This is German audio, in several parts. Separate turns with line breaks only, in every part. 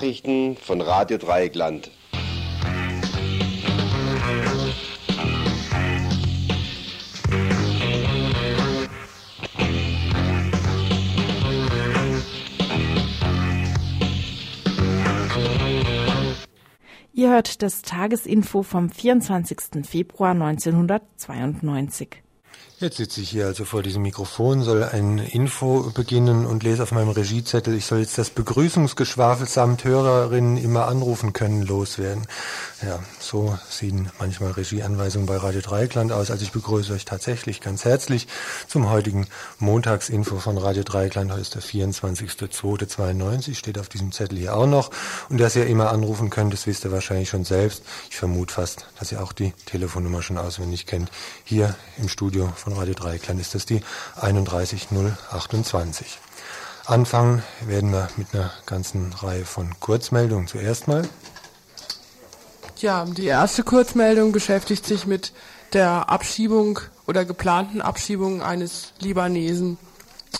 Nachrichten von Radio Dreieckland.
Ihr hört das Tagesinfo vom 24. Februar 1992.
Jetzt sitze ich hier also vor diesem Mikrofon, soll ein Info beginnen und lese auf meinem Regiezettel, ich soll jetzt das Begrüßungsgeschwafel samt Hörerinnen immer anrufen können loswerden. Ja, so sehen manchmal Regieanweisungen bei Radio Dreieckland aus. Also ich begrüße euch tatsächlich ganz herzlich zum heutigen Montagsinfo von Radio Dreieckland. Heute ist der 24.02.92, steht auf diesem Zettel hier auch noch. Und dass ihr immer anrufen könnt, das wisst ihr wahrscheinlich schon selbst. Ich vermute fast, dass ihr auch die Telefonnummer schon auswendig kennt. Hier im Studio von Radio Dreieckland ist das die 31028. Anfangen werden wir mit einer ganzen Reihe von Kurzmeldungen. Zuerst mal
ja, die erste Kurzmeldung beschäftigt sich mit der Abschiebung oder geplanten Abschiebung eines Libanesen.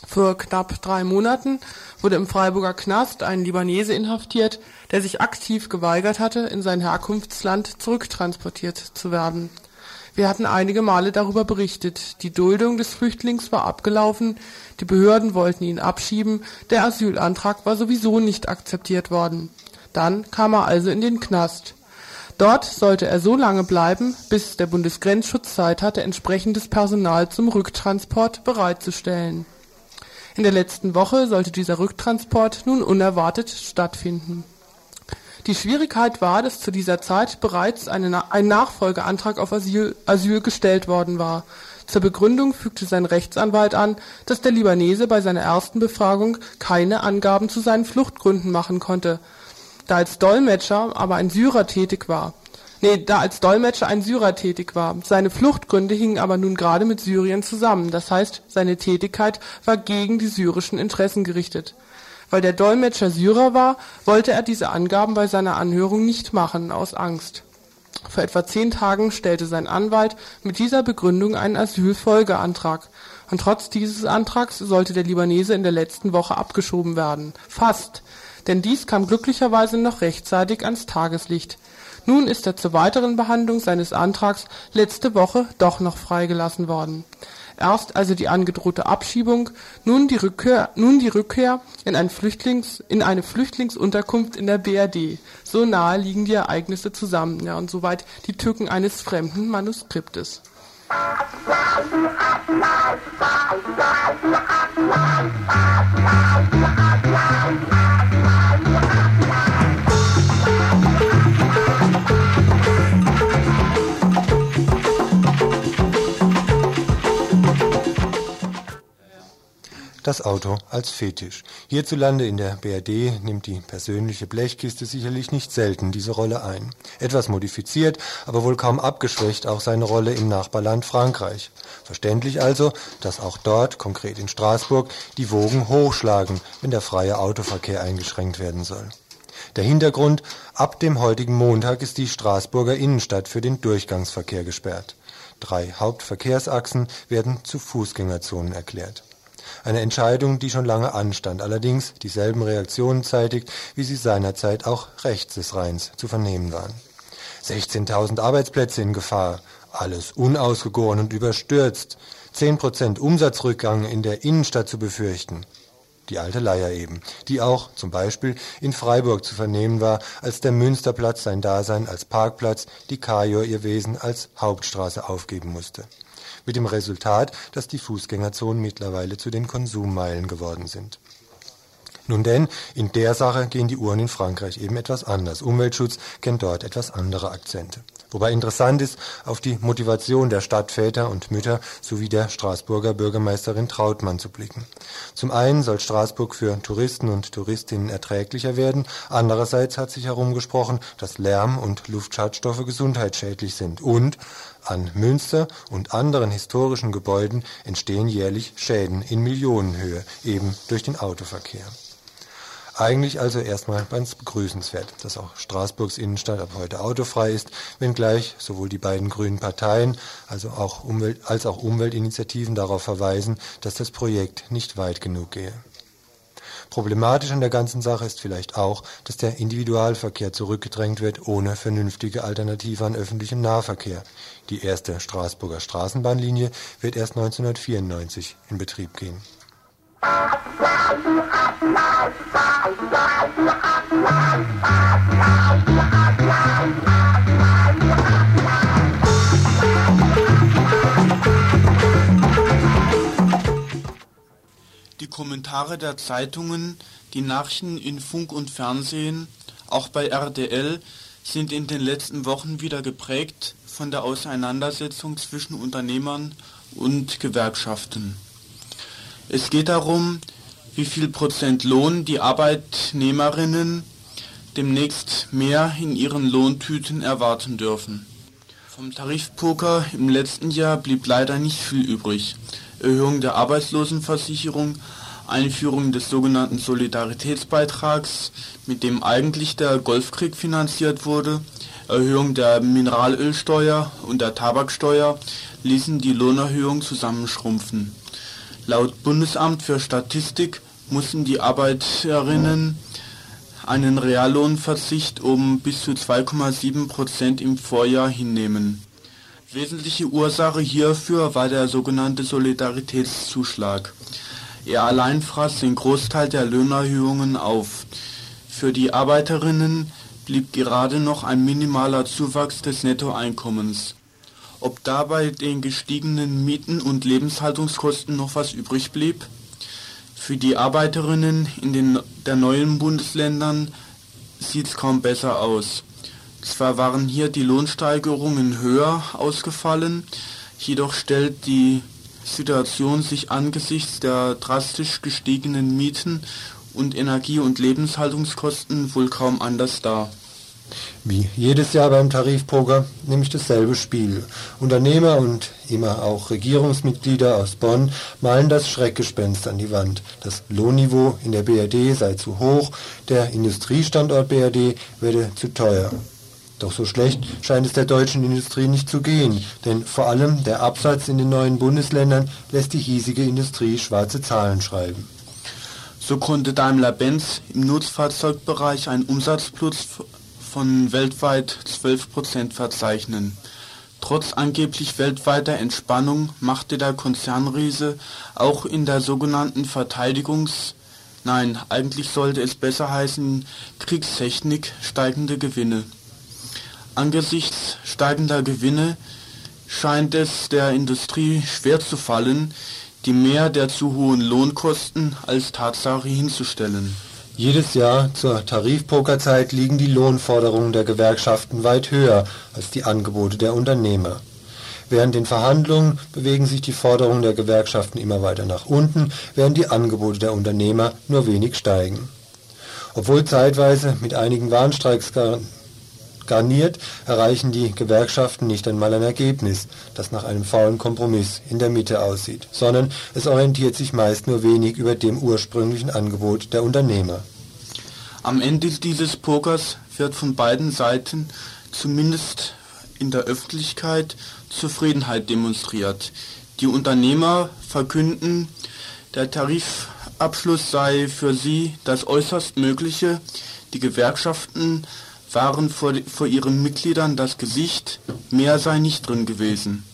Vor knapp drei Monaten wurde im Freiburger Knast ein Libanese inhaftiert, der sich aktiv geweigert hatte, in sein Herkunftsland zurücktransportiert zu werden. Wir hatten einige Male darüber berichtet. Die Duldung des Flüchtlings war abgelaufen, die Behörden wollten ihn abschieben, der Asylantrag war sowieso nicht akzeptiert worden. Dann kam er also in den Knast. Dort sollte er so lange bleiben, bis der Bundesgrenzschutz Zeit hatte, entsprechendes Personal zum Rücktransport bereitzustellen. In der letzten Woche sollte dieser Rücktransport nun unerwartet stattfinden. Die Schwierigkeit war, dass zu dieser Zeit bereits eine, ein Nachfolgeantrag auf Asyl, Asyl gestellt worden war. Zur Begründung fügte sein Rechtsanwalt an, dass der Libanese bei seiner ersten Befragung keine Angaben zu seinen Fluchtgründen machen konnte, da als Dolmetscher aber ein Syrer tätig war. Nee, da als Dolmetscher ein Syrer tätig war. Seine Fluchtgründe hingen aber nun gerade mit Syrien zusammen. Das heißt, seine Tätigkeit war gegen die syrischen Interessen gerichtet. Weil der Dolmetscher Syrer war, wollte er diese Angaben bei seiner Anhörung nicht machen, aus Angst. Vor etwa zehn Tagen stellte sein Anwalt mit dieser Begründung einen Asylfolgeantrag. Und trotz dieses Antrags sollte der Libanese in der letzten Woche abgeschoben werden. Fast denn dies kam glücklicherweise noch rechtzeitig ans Tageslicht. Nun ist er zur weiteren Behandlung seines Antrags letzte Woche doch noch freigelassen worden. Erst also die angedrohte Abschiebung, nun die Rückkehr, nun die Rückkehr in, ein Flüchtlings, in eine Flüchtlingsunterkunft in der BRD. So nahe liegen die Ereignisse zusammen, ja, und soweit die Tücken eines fremden Manuskriptes.
Das Auto als Fetisch. Hierzulande in der BRD nimmt die persönliche Blechkiste sicherlich nicht selten diese Rolle ein. Etwas modifiziert, aber wohl kaum abgeschwächt auch seine Rolle im Nachbarland Frankreich. Verständlich also, dass auch dort, konkret in Straßburg, die Wogen hochschlagen, wenn der freie Autoverkehr eingeschränkt werden soll. Der Hintergrund, ab dem heutigen Montag ist die Straßburger Innenstadt für den Durchgangsverkehr gesperrt. Drei Hauptverkehrsachsen werden zu Fußgängerzonen erklärt. Eine Entscheidung, die schon lange anstand, allerdings dieselben Reaktionen zeitigt, wie sie seinerzeit auch rechts des Rheins zu vernehmen waren. 16.000 Arbeitsplätze in Gefahr, alles unausgegoren und überstürzt, 10% Umsatzrückgang in der Innenstadt zu befürchten. Die alte Leier eben, die auch zum Beispiel in Freiburg zu vernehmen war, als der Münsterplatz sein Dasein als Parkplatz, die Kajor ihr Wesen als Hauptstraße aufgeben musste mit dem Resultat, dass die Fußgängerzonen mittlerweile zu den Konsummeilen geworden sind. Nun denn, in der Sache gehen die Uhren in Frankreich eben etwas anders. Umweltschutz kennt dort etwas andere Akzente. Wobei interessant ist, auf die Motivation der Stadtväter und Mütter sowie der Straßburger Bürgermeisterin Trautmann zu blicken. Zum einen soll Straßburg für Touristen und Touristinnen erträglicher werden, andererseits hat sich herumgesprochen, dass Lärm und Luftschadstoffe gesundheitsschädlich sind und an Münster und anderen historischen Gebäuden entstehen jährlich Schäden in Millionenhöhe, eben durch den Autoverkehr. Eigentlich also erstmal ganz begrüßenswert, dass auch Straßburgs Innenstadt ab heute autofrei ist, wenngleich sowohl die beiden grünen Parteien also auch Umwelt, als auch Umweltinitiativen darauf verweisen, dass das Projekt nicht weit genug gehe. Problematisch an der ganzen Sache ist vielleicht auch, dass der Individualverkehr zurückgedrängt wird, ohne vernünftige Alternative an öffentlichem Nahverkehr. Die erste Straßburger Straßenbahnlinie wird erst 1994 in Betrieb gehen.
Kommentare der Zeitungen, die Nachrichten in Funk und Fernsehen, auch bei RDL, sind in den letzten Wochen wieder geprägt von der Auseinandersetzung zwischen Unternehmern und Gewerkschaften. Es geht darum, wie viel Prozent Lohn die Arbeitnehmerinnen demnächst mehr in ihren Lohntüten erwarten dürfen. Vom Tarifpoker im letzten Jahr blieb leider nicht viel übrig. Erhöhung der Arbeitslosenversicherung, Einführung des sogenannten Solidaritätsbeitrags, mit dem eigentlich der Golfkrieg finanziert wurde, Erhöhung der Mineralölsteuer und der Tabaksteuer ließen die Lohnerhöhung zusammenschrumpfen. Laut Bundesamt für Statistik mussten die Arbeiterinnen einen Reallohnverzicht um bis zu 2,7 Prozent im Vorjahr hinnehmen Wesentliche Ursache hierfür war der sogenannte Solidaritätszuschlag. Er allein fraß den Großteil der Lohnerhöhungen auf. Für die Arbeiterinnen blieb gerade noch ein minimaler Zuwachs des Nettoeinkommens. Ob dabei den gestiegenen Mieten und Lebenshaltungskosten noch was übrig blieb? Für die Arbeiterinnen in den der neuen Bundesländern sieht's kaum besser aus zwar waren hier die Lohnsteigerungen höher ausgefallen, jedoch stellt die Situation sich angesichts der drastisch gestiegenen Mieten und Energie- und Lebenshaltungskosten wohl kaum anders dar.
Wie jedes Jahr beim Tarifpoker nämlich dasselbe Spiel. Unternehmer und immer auch Regierungsmitglieder aus Bonn malen das Schreckgespenst an die Wand. Das Lohnniveau in der BRD sei zu hoch, der Industriestandort BRD werde zu teuer. Doch so schlecht scheint es der deutschen Industrie nicht zu gehen, denn vor allem der Absatz in den neuen Bundesländern lässt die hiesige Industrie schwarze Zahlen schreiben.
So konnte Daimler-Benz im Nutzfahrzeugbereich einen Umsatzplus von weltweit 12% verzeichnen. Trotz angeblich weltweiter Entspannung machte der Konzernriese auch in der sogenannten Verteidigungs- nein, eigentlich sollte es besser heißen Kriegstechnik steigende Gewinne. Angesichts steigender Gewinne scheint es der Industrie schwer zu fallen, die Mehr der zu hohen Lohnkosten als Tatsache hinzustellen.
Jedes Jahr zur Tarifpokerzeit liegen die Lohnforderungen der Gewerkschaften weit höher als die Angebote der Unternehmer. Während den Verhandlungen bewegen sich die Forderungen der Gewerkschaften immer weiter nach unten, während die Angebote der Unternehmer nur wenig steigen. Obwohl zeitweise mit einigen Warnstreiks garniert, erreichen die Gewerkschaften nicht einmal ein Ergebnis, das nach einem faulen Kompromiss in der Mitte aussieht, sondern es orientiert sich meist nur wenig über dem ursprünglichen Angebot der Unternehmer.
Am Ende dieses Pokers wird von beiden Seiten zumindest in der Öffentlichkeit Zufriedenheit demonstriert. Die Unternehmer verkünden, der Tarifabschluss sei für sie das äußerst Mögliche, die Gewerkschaften waren vor, vor ihren Mitgliedern das Gesicht, mehr sei nicht drin gewesen.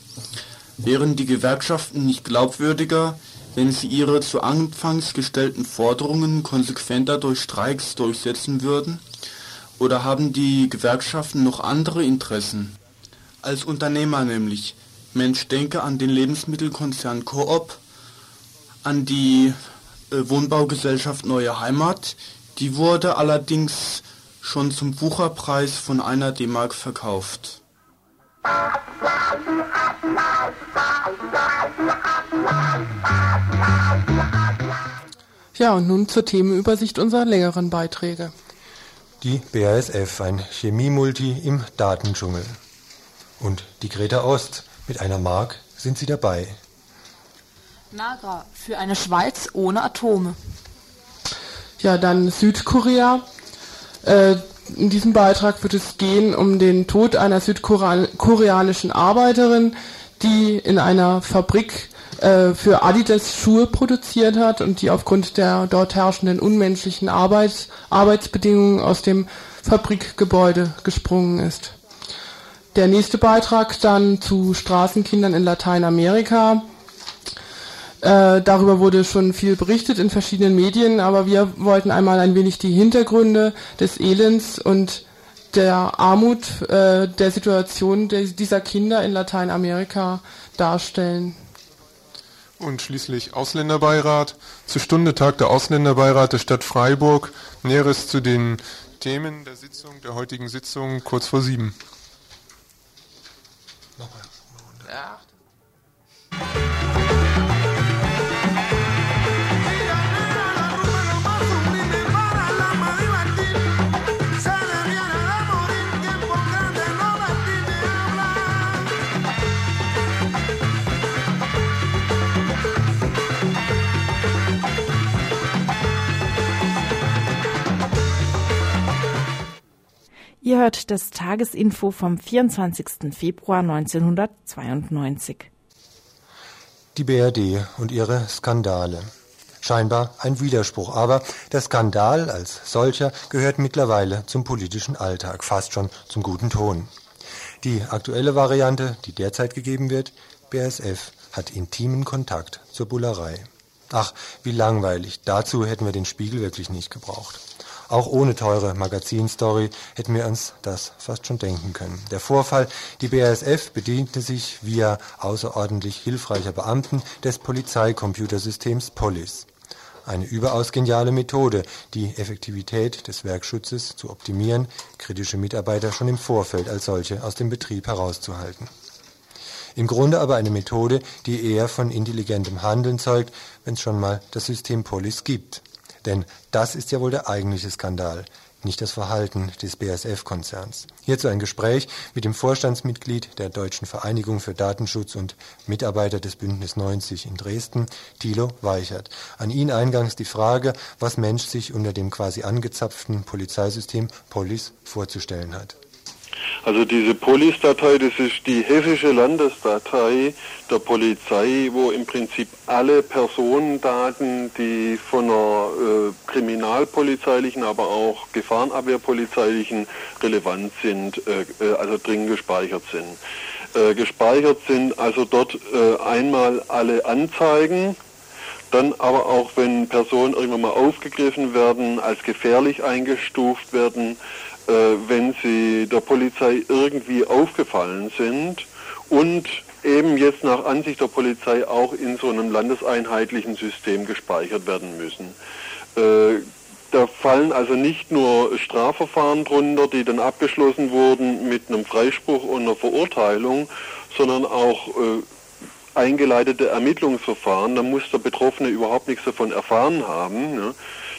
Wären die Gewerkschaften nicht glaubwürdiger, wenn sie ihre zu Anfangs gestellten Forderungen konsequenter durch Streiks durchsetzen würden? Oder haben die Gewerkschaften noch andere Interessen? Als Unternehmer nämlich. Mensch denke an den Lebensmittelkonzern Coop, an die äh, Wohnbaugesellschaft Neue Heimat, die wurde allerdings schon zum Wucherpreis von einer D-Mark verkauft.
Ja, und nun zur Themenübersicht unserer längeren Beiträge.
Die BASF, ein Chemiemulti im Datendschungel. Und die Greta Ost, mit einer Mark sind sie dabei.
Nagra für eine Schweiz ohne Atome.
Ja, dann Südkorea äh, in diesem Beitrag wird es gehen um den Tod einer südkoreanischen Arbeiterin, die in einer Fabrik äh, für Adidas Schuhe produziert hat und die aufgrund der dort herrschenden unmenschlichen Arbeits Arbeitsbedingungen aus dem Fabrikgebäude gesprungen ist. Der nächste Beitrag dann zu Straßenkindern in Lateinamerika. Äh, darüber wurde schon viel berichtet in verschiedenen Medien, aber wir wollten einmal ein wenig die Hintergründe des Elends und der Armut, äh, der Situation de dieser Kinder in Lateinamerika darstellen.
Und schließlich Ausländerbeirat. Zur Stunde tagt der Ausländerbeirat der Stadt Freiburg. Näheres zu den Themen der Sitzung, der heutigen Sitzung, kurz vor sieben. Ja.
Ihr hört das Tagesinfo vom 24. Februar 1992.
Die BRD und ihre Skandale. Scheinbar ein Widerspruch, aber der Skandal als solcher gehört mittlerweile zum politischen Alltag, fast schon zum guten Ton. Die aktuelle Variante, die derzeit gegeben wird, BSF hat intimen Kontakt zur Bullerei. Ach, wie langweilig. Dazu hätten wir den Spiegel wirklich nicht gebraucht. Auch ohne teure Magazinstory hätten wir uns das fast schon denken können. Der Vorfall, die BASF bediente sich via außerordentlich hilfreicher Beamten des Polizeicomputersystems Polis. Eine überaus geniale Methode, die Effektivität des Werkschutzes zu optimieren, kritische Mitarbeiter schon im Vorfeld als solche aus dem Betrieb herauszuhalten. Im Grunde aber eine Methode, die eher von intelligentem Handeln zeugt, wenn es schon mal das System Polis gibt. Denn das ist ja wohl der eigentliche Skandal, nicht das Verhalten des BASF-Konzerns. Hierzu ein Gespräch mit dem Vorstandsmitglied der Deutschen Vereinigung für Datenschutz und Mitarbeiter des Bündnis 90 in Dresden, Thilo Weichert. An ihn eingangs die Frage, was Mensch sich unter dem quasi angezapften Polizeisystem Polis vorzustellen hat.
Also diese Polis-Datei, das ist die hessische Landesdatei der Polizei, wo im Prinzip alle Personendaten, die von einer äh, kriminalpolizeilichen, aber auch gefahrenabwehrpolizeilichen relevant sind, äh, äh, also drin gespeichert sind. Äh, gespeichert sind also dort äh, einmal alle Anzeigen, dann aber auch, wenn Personen irgendwann mal aufgegriffen werden, als gefährlich eingestuft werden, äh, wenn sie der Polizei irgendwie aufgefallen sind und eben jetzt nach Ansicht der Polizei auch in so einem landeseinheitlichen System gespeichert werden müssen. Äh, da fallen also nicht nur Strafverfahren drunter, die dann abgeschlossen wurden mit einem Freispruch und einer Verurteilung, sondern auch äh, eingeleitete Ermittlungsverfahren. Da muss der Betroffene überhaupt nichts davon erfahren haben. Ne?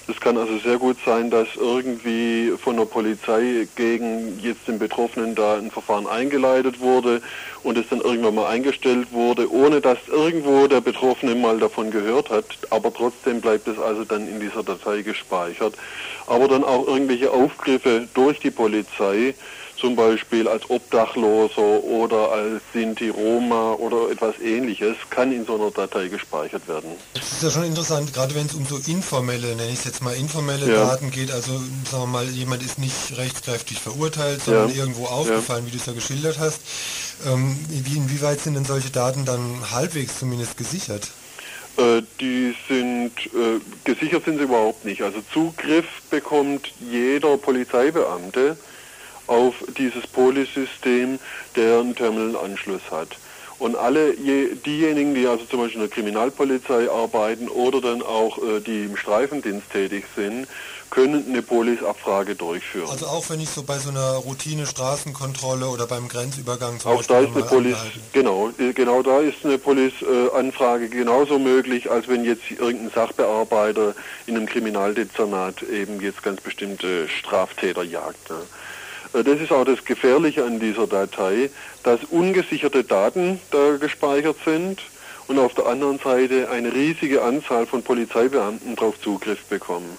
Es kann also sehr gut sein, dass irgendwie von der Polizei gegen jetzt den Betroffenen da ein Verfahren eingeleitet wurde und es dann irgendwann mal eingestellt wurde, ohne dass irgendwo der Betroffene mal davon gehört hat. Aber trotzdem bleibt es also dann in dieser Datei gespeichert. Aber dann auch irgendwelche Aufgriffe durch die Polizei zum Beispiel als Obdachloser oder als Sinti Roma oder etwas ähnliches, kann in so einer Datei gespeichert werden.
Das ist ja schon interessant, gerade wenn es um so informelle, nenne ich es jetzt mal informelle ja. Daten geht, also sagen wir mal, jemand ist nicht rechtskräftig verurteilt, sondern ja. irgendwo aufgefallen, ja. wie du es ja geschildert hast. Ähm, wie, inwieweit sind denn solche Daten dann halbwegs zumindest gesichert?
Äh, die sind, äh, gesichert sind sie überhaupt nicht. Also Zugriff bekommt jeder Polizeibeamte auf dieses Polisystem, der einen Terminalanschluss hat. Und alle je, diejenigen, die also zum Beispiel in der Kriminalpolizei arbeiten oder dann auch äh, die im Streifendienst tätig sind, können eine Polisabfrage durchführen.
Also auch wenn ich so bei so einer Routine Straßenkontrolle oder beim Grenzübergang
zum auch Beispiel da ist eine Polis, genau, äh, genau da ist eine Polisanfrage äh, genauso möglich, als wenn jetzt irgendein Sachbearbeiter in einem Kriminaldezernat eben jetzt ganz bestimmte Straftäter jagt. Ne? Äh, das ist auch das Gefährliche an dieser Datei, dass ungesicherte Daten da gespeichert sind und auf der anderen Seite eine riesige Anzahl von Polizeibeamten darauf Zugriff bekommen.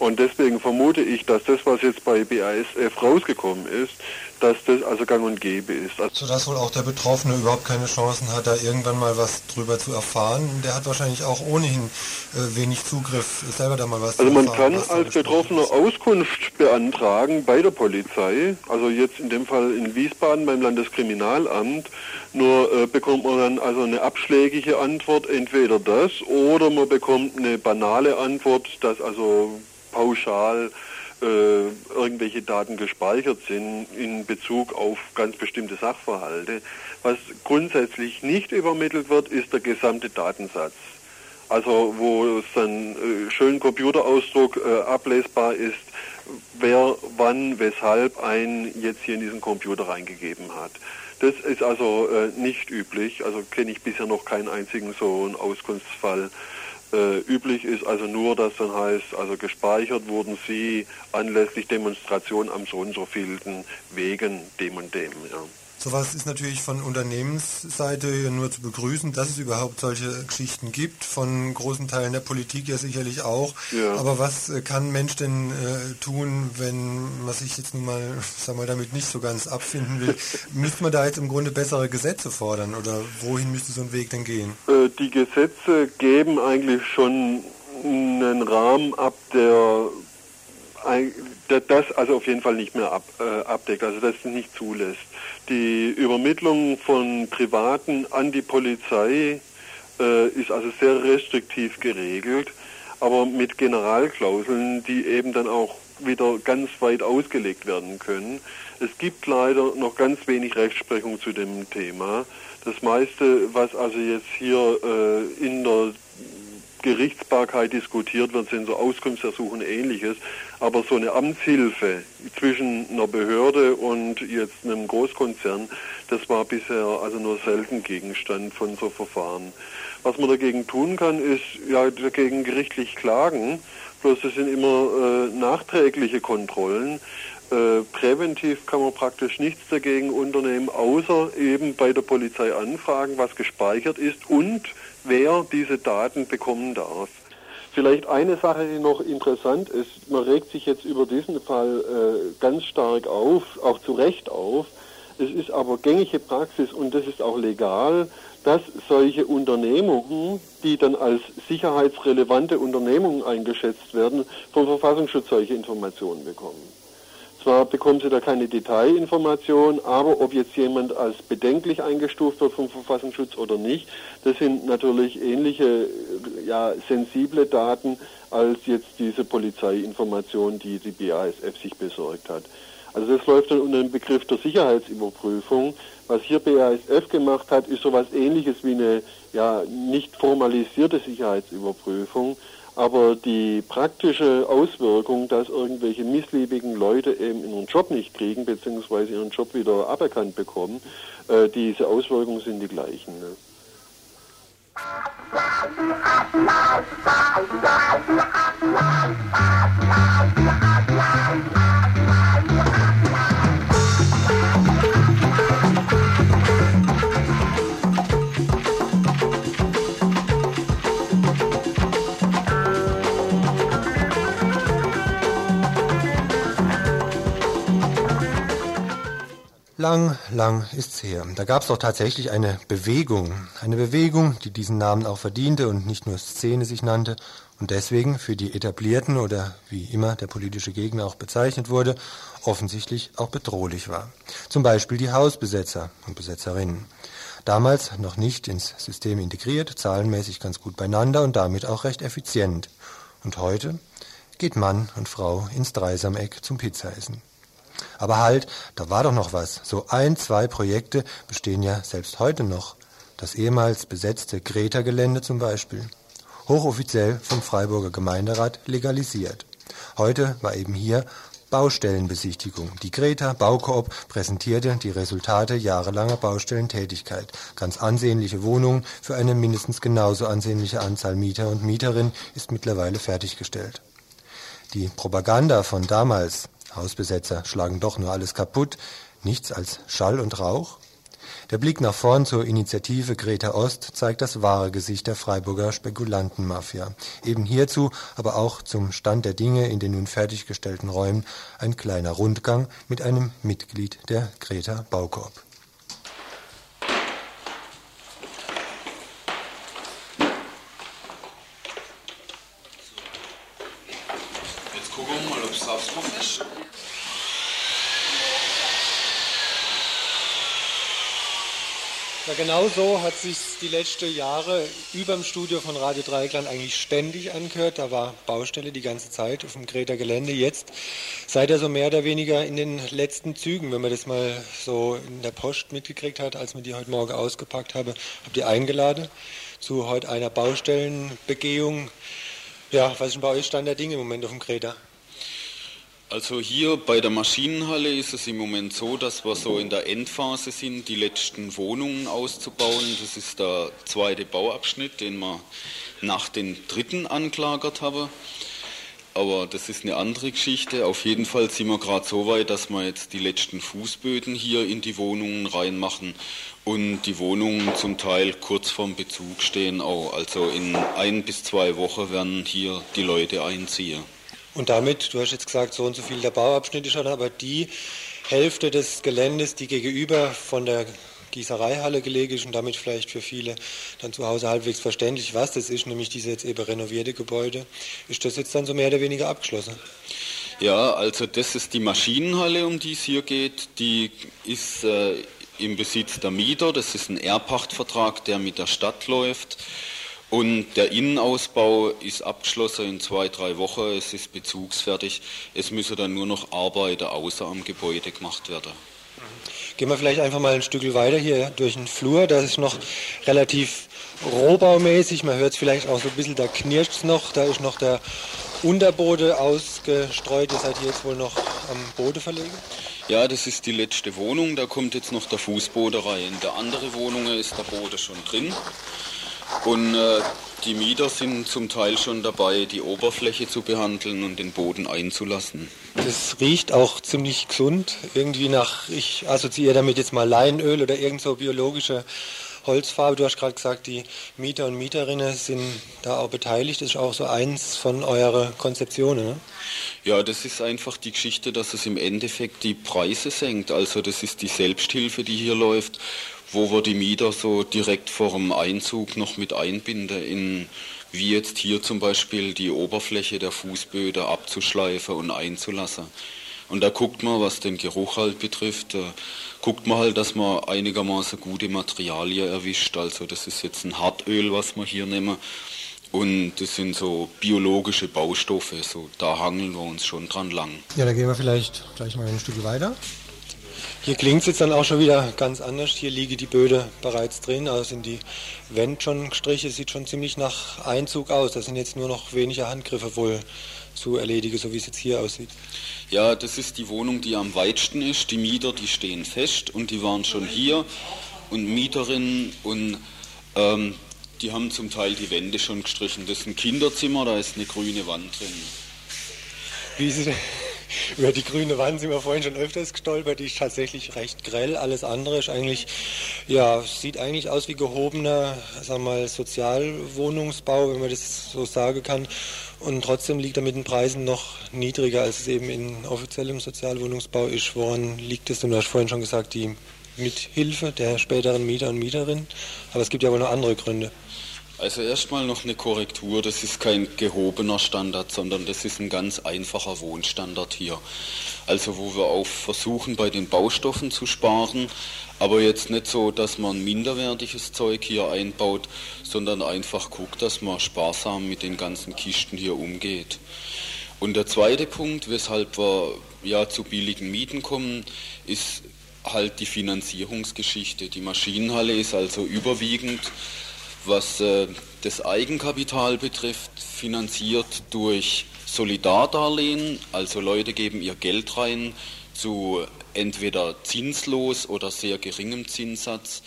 Und deswegen vermute ich, dass das, was jetzt bei BASF rausgekommen ist, dass das also gang und gäbe ist.
Also Sodass wohl auch der Betroffene überhaupt keine Chancen hat, da irgendwann mal was drüber zu erfahren. Der hat wahrscheinlich auch ohnehin äh, wenig Zugriff, selber da mal was
also
zu
erfahren.
Also man
kann als Betroffener ist. Auskunft beantragen bei der Polizei, also jetzt in dem Fall in Wiesbaden beim Landeskriminalamt, nur äh, bekommt man dann also eine abschlägige Antwort, entweder das oder man bekommt eine banale Antwort, dass also pauschal äh, irgendwelche Daten gespeichert sind in Bezug auf ganz bestimmte Sachverhalte. Was grundsätzlich nicht übermittelt wird, ist der gesamte Datensatz. Also wo es dann äh, schön Computerausdruck äh, ablesbar ist, wer wann, weshalb ein jetzt hier in diesen Computer reingegeben hat. Das ist also äh, nicht üblich, also kenne ich bisher noch keinen einzigen so einen Auskunftsfall, äh, üblich ist also nur, dass dann heißt, also gespeichert wurden sie anlässlich Demonstration am so und so vielen Wegen dem und dem. Ja.
Sowas ist natürlich von Unternehmensseite nur zu begrüßen, dass es überhaupt solche Geschichten gibt, von großen Teilen der Politik ja sicherlich auch. Ja. Aber was äh, kann Mensch denn äh, tun, wenn man sich jetzt nun mal, sag mal, damit nicht so ganz abfinden will? Müsste man da jetzt im Grunde bessere Gesetze fordern oder wohin müsste so ein Weg denn gehen?
Äh, die Gesetze geben eigentlich schon einen Rahmen ab, der das also auf jeden Fall nicht mehr ab, äh, abdeckt, also das nicht zulässt. Die Übermittlung von Privaten an die Polizei äh, ist also sehr restriktiv geregelt, aber mit Generalklauseln, die eben dann auch wieder ganz weit ausgelegt werden können. Es gibt leider noch ganz wenig Rechtsprechung zu dem Thema. Das meiste, was also jetzt hier äh, in der Gerichtsbarkeit diskutiert wird, sind so Auskunftsersuchen ähnliches. Aber so eine Amtshilfe zwischen einer Behörde und jetzt einem Großkonzern, das war bisher also nur selten Gegenstand von so Verfahren. Was man dagegen tun kann, ist ja dagegen gerichtlich klagen. Bloß das sind immer äh, nachträgliche Kontrollen. Äh, präventiv kann man praktisch nichts dagegen unternehmen, außer eben bei der Polizei anfragen, was gespeichert ist und wer diese Daten bekommen darf. Vielleicht eine Sache, die noch interessant ist, man regt sich jetzt über diesen Fall äh, ganz stark auf, auch zu Recht auf. Es ist aber gängige Praxis und das ist auch legal, dass solche Unternehmungen, die dann als sicherheitsrelevante Unternehmungen eingeschätzt werden, vom Verfassungsschutz solche Informationen bekommen. Zwar bekommen Sie da keine Detailinformation, aber ob jetzt jemand als bedenklich eingestuft wird vom Verfassungsschutz oder nicht, das sind natürlich ähnliche, ja, sensible Daten als jetzt diese Polizeiinformation, die die BASF sich besorgt hat. Also das läuft dann unter dem Begriff der Sicherheitsüberprüfung. Was hier BASF gemacht hat, ist sowas ähnliches wie eine ja, nicht formalisierte Sicherheitsüberprüfung. Aber die praktische Auswirkung, dass irgendwelche missliebigen Leute eben ihren Job nicht kriegen, beziehungsweise ihren Job wieder aberkannt bekommen, äh, diese Auswirkungen sind die gleichen. Ne?
Lang, lang ist's her. Da gab's doch tatsächlich eine Bewegung. Eine Bewegung, die diesen Namen auch verdiente und nicht nur Szene sich nannte und deswegen für die Etablierten oder wie immer der politische Gegner auch bezeichnet wurde, offensichtlich auch bedrohlich war. Zum Beispiel die Hausbesetzer und Besetzerinnen. Damals noch nicht ins System integriert, zahlenmäßig ganz gut beieinander und damit auch recht effizient. Und heute geht Mann und Frau ins Dreisameck zum Pizzaessen. Aber halt, da war doch noch was. So ein, zwei Projekte bestehen ja selbst heute noch. Das ehemals besetzte Greta-Gelände zum Beispiel. Hochoffiziell vom Freiburger Gemeinderat legalisiert. Heute war eben hier Baustellenbesichtigung. Die Greta Baukoop präsentierte die Resultate jahrelanger Baustellentätigkeit. Ganz ansehnliche Wohnungen für eine mindestens genauso ansehnliche Anzahl Mieter und Mieterinnen ist mittlerweile fertiggestellt. Die Propaganda von damals, Hausbesetzer schlagen doch nur alles kaputt, nichts als Schall und Rauch. Der Blick nach vorn zur Initiative Greta Ost zeigt das wahre Gesicht der Freiburger Spekulantenmafia. Eben hierzu, aber auch zum Stand der Dinge in den nun fertiggestellten Räumen ein kleiner Rundgang mit einem Mitglied der Greta Baukorb.
Jetzt gucken wir mal, ob es drauf ist.
Ja, genau so hat sich die letzten Jahre über dem Studio von Radio Dreieckland eigentlich ständig angehört. Da war Baustelle die ganze Zeit auf dem Greta Gelände. Jetzt seid ihr so mehr oder weniger in den letzten Zügen, wenn man das mal so in der Post mitgekriegt hat, als wir die heute Morgen ausgepackt haben, habt ihr eingeladen zu heute einer Baustellenbegehung. Ja, was ist denn bei euch Stand der Dinge im Moment auf dem Greta?
Also hier bei der Maschinenhalle ist es im Moment so, dass wir so in der Endphase sind, die letzten Wohnungen auszubauen. Das ist der zweite Bauabschnitt, den wir nach den dritten angelagert haben. Aber das ist eine andere Geschichte. Auf jeden Fall sind wir gerade so weit, dass wir jetzt die letzten Fußböden hier in die Wohnungen reinmachen und die Wohnungen zum Teil kurz vorm Bezug stehen auch. Also in ein bis zwei Wochen werden hier die Leute einziehen.
Und damit, du hast jetzt gesagt, so und so viel der Bauabschnitt ist schon, aber die Hälfte des Geländes, die gegenüber von der Gießereihalle gelegen ist und damit vielleicht für viele dann zu Hause halbwegs verständlich, was das ist, nämlich diese jetzt eben renovierte Gebäude, ist das jetzt dann so mehr oder weniger abgeschlossen?
Ja, also das ist die Maschinenhalle, um die es hier geht. Die ist äh, im Besitz der Mieter. Das ist ein Erbpachtvertrag, der mit der Stadt läuft. Und der Innenausbau ist abgeschlossen in zwei, drei Wochen. Es ist bezugsfertig. Es müssen dann nur noch Arbeiten außer am Gebäude gemacht werden.
Gehen wir vielleicht einfach mal ein Stück weiter hier durch den Flur. Das ist noch relativ rohbaumäßig. Man hört es vielleicht auch so ein bisschen, da knirscht es noch. Da ist noch der Unterboden ausgestreut. Ihr seid hier jetzt wohl noch am Boden verlegen?
Ja, das ist die letzte Wohnung. Da kommt jetzt noch der Fußboden rein. In der anderen Wohnung ist der Boden schon drin. Und äh, die Mieter sind zum Teil schon dabei, die Oberfläche zu behandeln und den Boden einzulassen.
Das riecht auch ziemlich gesund. Irgendwie nach, ich assoziiere damit jetzt mal Leinöl oder irgend so biologische Holzfarbe. Du hast gerade gesagt, die Mieter und Mieterinnen sind da auch beteiligt. Das ist auch so eins von eurer Konzeptionen. Ne?
Ja, das ist einfach die Geschichte, dass es im Endeffekt die Preise senkt. Also das ist die Selbsthilfe, die hier läuft wo wir die Mieter so direkt vor dem Einzug noch mit einbinden, in, wie jetzt hier zum Beispiel die Oberfläche der Fußböden abzuschleifen und einzulassen. Und da guckt man, was den Geruch halt betrifft, äh, guckt man halt, dass man einigermaßen gute Materialien erwischt. Also das ist jetzt ein Hartöl, was wir hier nehmen. Und das sind so biologische Baustoffe, so da hangeln wir uns schon dran lang.
Ja, da gehen wir vielleicht gleich mal ein Stück weiter. Hier klingt es jetzt dann auch schon wieder ganz anders. Hier liege die Böde bereits drin, also sind die Wände schon gestrichen, sieht schon ziemlich nach Einzug aus. Da sind jetzt nur noch wenige Handgriffe wohl zu erledigen, so wie es jetzt hier aussieht.
Ja, das ist die Wohnung, die am weitsten ist. Die Mieter, die stehen fest und die waren schon hier und Mieterinnen und ähm, die haben zum Teil die Wände schon gestrichen. Das ist ein Kinderzimmer, da ist eine grüne Wand drin.
Wie ist es über die grüne Wand sind wir vorhin schon öfters gestolpert. Die ist tatsächlich recht grell. Alles andere ist eigentlich, ja, sieht eigentlich aus wie gehobener, sagen mal, Sozialwohnungsbau, wenn man das so sagen kann. Und trotzdem liegt er mit den Preisen noch niedriger, als es eben in offiziellem Sozialwohnungsbau ist. Woran liegt es? Du hast vorhin schon gesagt, die Mithilfe der späteren Mieter und Mieterinnen. Aber es gibt ja wohl noch andere Gründe.
Also erstmal noch eine Korrektur, das ist kein gehobener Standard, sondern das ist ein ganz einfacher Wohnstandard hier. Also wo wir auch versuchen bei den Baustoffen zu sparen, aber jetzt nicht so, dass man minderwertiges Zeug hier einbaut, sondern einfach guckt, dass man sparsam mit den ganzen Kisten hier umgeht. Und der zweite Punkt, weshalb wir ja zu billigen Mieten kommen, ist halt die Finanzierungsgeschichte. Die Maschinenhalle ist also überwiegend was äh, das Eigenkapital betrifft, finanziert durch Solidardarlehen, also Leute geben ihr Geld rein zu entweder zinslos oder sehr geringem Zinssatz.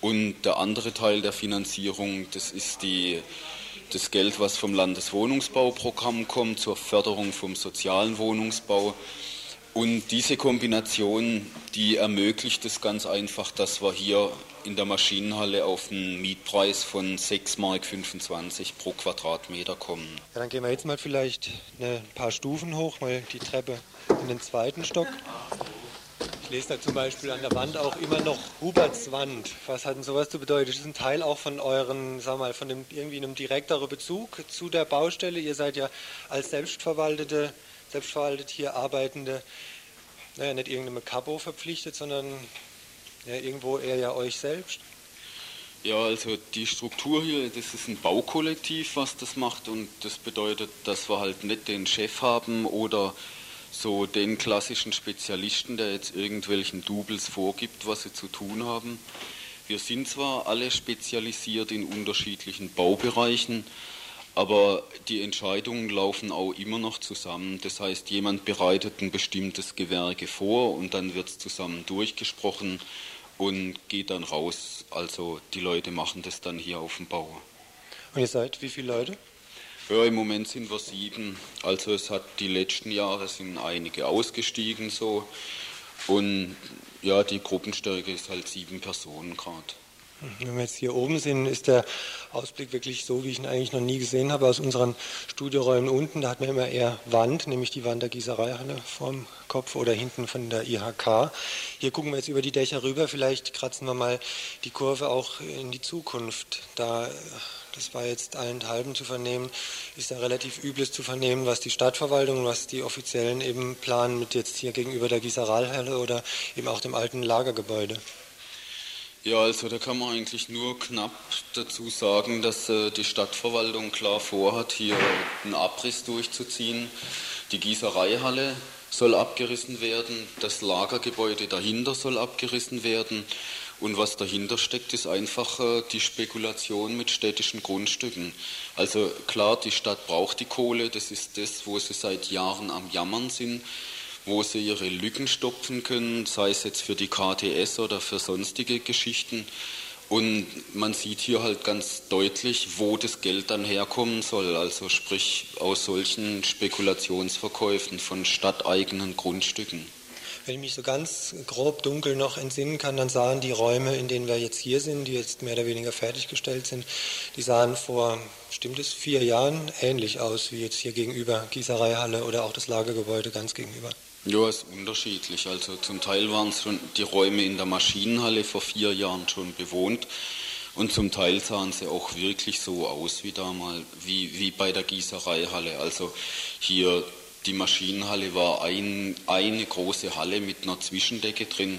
Und der andere Teil der Finanzierung, das ist die, das Geld, was vom Landeswohnungsbauprogramm kommt zur Förderung vom sozialen Wohnungsbau. Und diese Kombination, die ermöglicht es ganz einfach, dass wir hier in der Maschinenhalle auf einen Mietpreis von 6,25 Mark pro Quadratmeter kommen.
Ja, dann gehen wir jetzt mal vielleicht ein paar Stufen hoch, mal die Treppe in den zweiten Stock. Ich lese da zum Beispiel an der Wand auch immer noch Huberts Wand. Was hat denn sowas zu bedeuten? Das ist ein Teil auch von euren, sag mal, von dem, irgendwie einem direkteren Bezug zu der Baustelle. Ihr seid ja als selbstverwaltete, selbstverwaltet hier arbeitende, naja, nicht irgendeinem Kapo verpflichtet, sondern ja, irgendwo eher ja euch selbst.
Ja, also die Struktur hier, das ist ein Baukollektiv, was das macht und das bedeutet, dass wir halt nicht den Chef haben oder so den klassischen Spezialisten, der jetzt irgendwelchen Doubles vorgibt, was sie zu tun haben. Wir sind zwar alle spezialisiert in unterschiedlichen Baubereichen, aber die Entscheidungen laufen auch immer noch zusammen. Das heißt, jemand bereitet ein bestimmtes Gewerke vor und dann wird es zusammen durchgesprochen und geht dann raus. Also die Leute machen das dann hier auf dem Bau.
Und ihr seid wie viele Leute?
Ja, im Moment sind wir sieben. Also es hat die letzten Jahre sind einige ausgestiegen so. Und ja, die Gruppenstärke ist halt sieben Personen gerade.
Wenn wir jetzt hier oben sind, ist der Ausblick wirklich so, wie ich ihn eigentlich noch nie gesehen habe, aus unseren Studioräumen unten. Da hat man immer eher Wand, nämlich die Wand der Gießereihalle vorm Kopf oder hinten von der IHK. Hier gucken wir jetzt über die Dächer rüber. Vielleicht kratzen wir mal die Kurve auch in die Zukunft. Da das war jetzt allenthalben zu vernehmen, ist ja relativ übles zu vernehmen, was die Stadtverwaltung, was die Offiziellen eben planen mit jetzt hier gegenüber der Gießereihalle oder eben auch dem alten Lagergebäude.
Ja, also da kann man eigentlich nur knapp dazu sagen, dass äh, die Stadtverwaltung klar vorhat, hier einen Abriss durchzuziehen. Die Gießereihalle soll abgerissen werden, das Lagergebäude dahinter soll abgerissen werden und was dahinter steckt, ist einfach äh, die Spekulation mit städtischen Grundstücken. Also klar, die Stadt braucht die Kohle, das ist das, wo sie seit Jahren am Jammern sind wo sie ihre Lücken stopfen können, sei es jetzt für die KTS oder für sonstige Geschichten. Und man sieht hier halt ganz deutlich, wo das Geld dann herkommen soll. Also sprich aus solchen Spekulationsverkäufen von stadteigenen Grundstücken.
Wenn ich mich so ganz grob dunkel noch entsinnen kann, dann sahen die Räume, in denen wir jetzt hier sind, die jetzt mehr oder weniger fertiggestellt sind, die sahen vor, stimmt es, vier Jahren ähnlich aus wie jetzt hier gegenüber Gießereihalle oder auch das Lagergebäude ganz gegenüber.
Ja, es ist unterschiedlich. Also zum Teil waren schon die Räume in der Maschinenhalle vor vier Jahren schon bewohnt und zum Teil sahen sie auch wirklich so aus wie damals, wie, wie bei der Gießereihalle. Also hier die Maschinenhalle war ein, eine große Halle mit einer Zwischendecke drin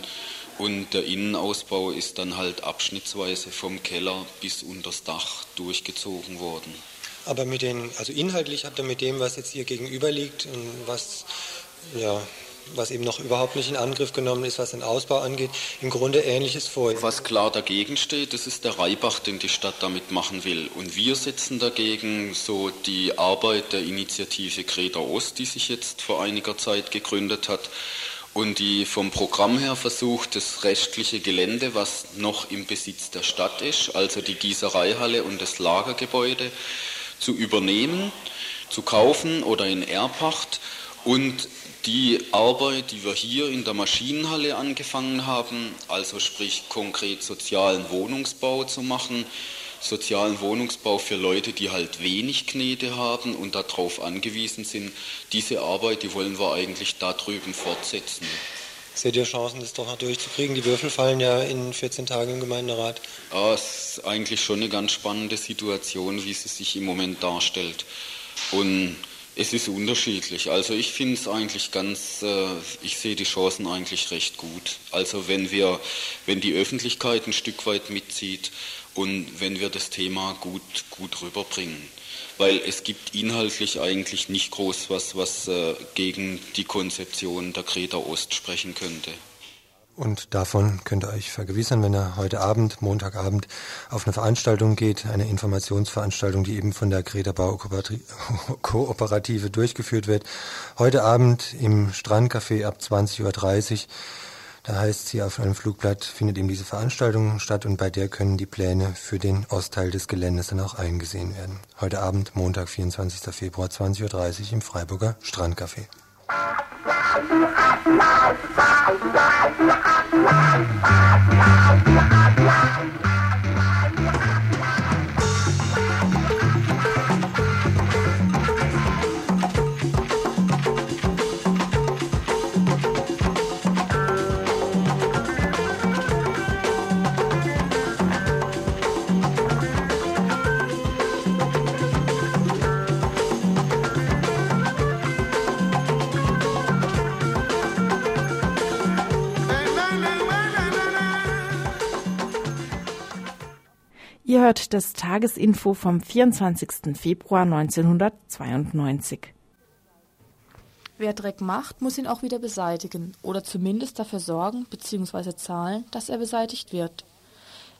und der Innenausbau ist dann halt abschnittsweise vom Keller bis unters Dach durchgezogen worden.
Aber mit den, also inhaltlich habt ihr mit dem, was jetzt hier gegenüber liegt und was ja, was eben noch überhaupt nicht in Angriff genommen ist, was den Ausbau angeht, im Grunde Ähnliches vor.
Was klar dagegen steht, das ist der Reibach, den die Stadt damit machen will. Und wir setzen dagegen so die Arbeit der Initiative Greta Ost, die sich jetzt vor einiger Zeit gegründet hat und die vom Programm her versucht, das restliche Gelände, was noch im Besitz der Stadt ist, also die Gießereihalle und das Lagergebäude, zu übernehmen, zu kaufen oder in Erbpacht und die Arbeit, die wir hier in der Maschinenhalle angefangen haben, also sprich konkret sozialen Wohnungsbau zu machen, sozialen Wohnungsbau für Leute, die halt wenig Knete haben und darauf angewiesen sind, diese Arbeit, die wollen wir eigentlich da drüben fortsetzen.
Seht ihr Chancen, das doch noch durchzukriegen? Die Würfel fallen ja in 14 Tagen im Gemeinderat.
Ja, es ist eigentlich schon eine ganz spannende Situation, wie sie sich im Moment darstellt. Und es ist unterschiedlich. Also ich finde es eigentlich ganz, äh, ich sehe die Chancen eigentlich recht gut. Also wenn wir, wenn die Öffentlichkeit ein Stück weit mitzieht und wenn wir das Thema gut, gut rüberbringen. Weil es gibt inhaltlich eigentlich nicht groß was, was äh, gegen die Konzeption der Greta Ost sprechen könnte.
Und davon könnt ihr euch vergewissern, wenn ihr heute Abend, Montagabend, auf eine Veranstaltung geht, eine Informationsveranstaltung, die eben von der Greta Bau Kooperative durchgeführt wird. Heute Abend im Strandcafé ab 20.30 Uhr. Da heißt sie auf einem Flugblatt, findet eben diese Veranstaltung statt und bei der können die Pläne für den Ostteil des Geländes dann auch eingesehen werden. Heute Abend, Montag, 24. Februar, 20.30 Uhr im Freiburger Strandcafé.
Ihr hört das Tagesinfo vom 24. Februar 1992.
Wer Dreck macht, muss ihn auch wieder beseitigen oder zumindest dafür sorgen bzw. zahlen, dass er beseitigt wird.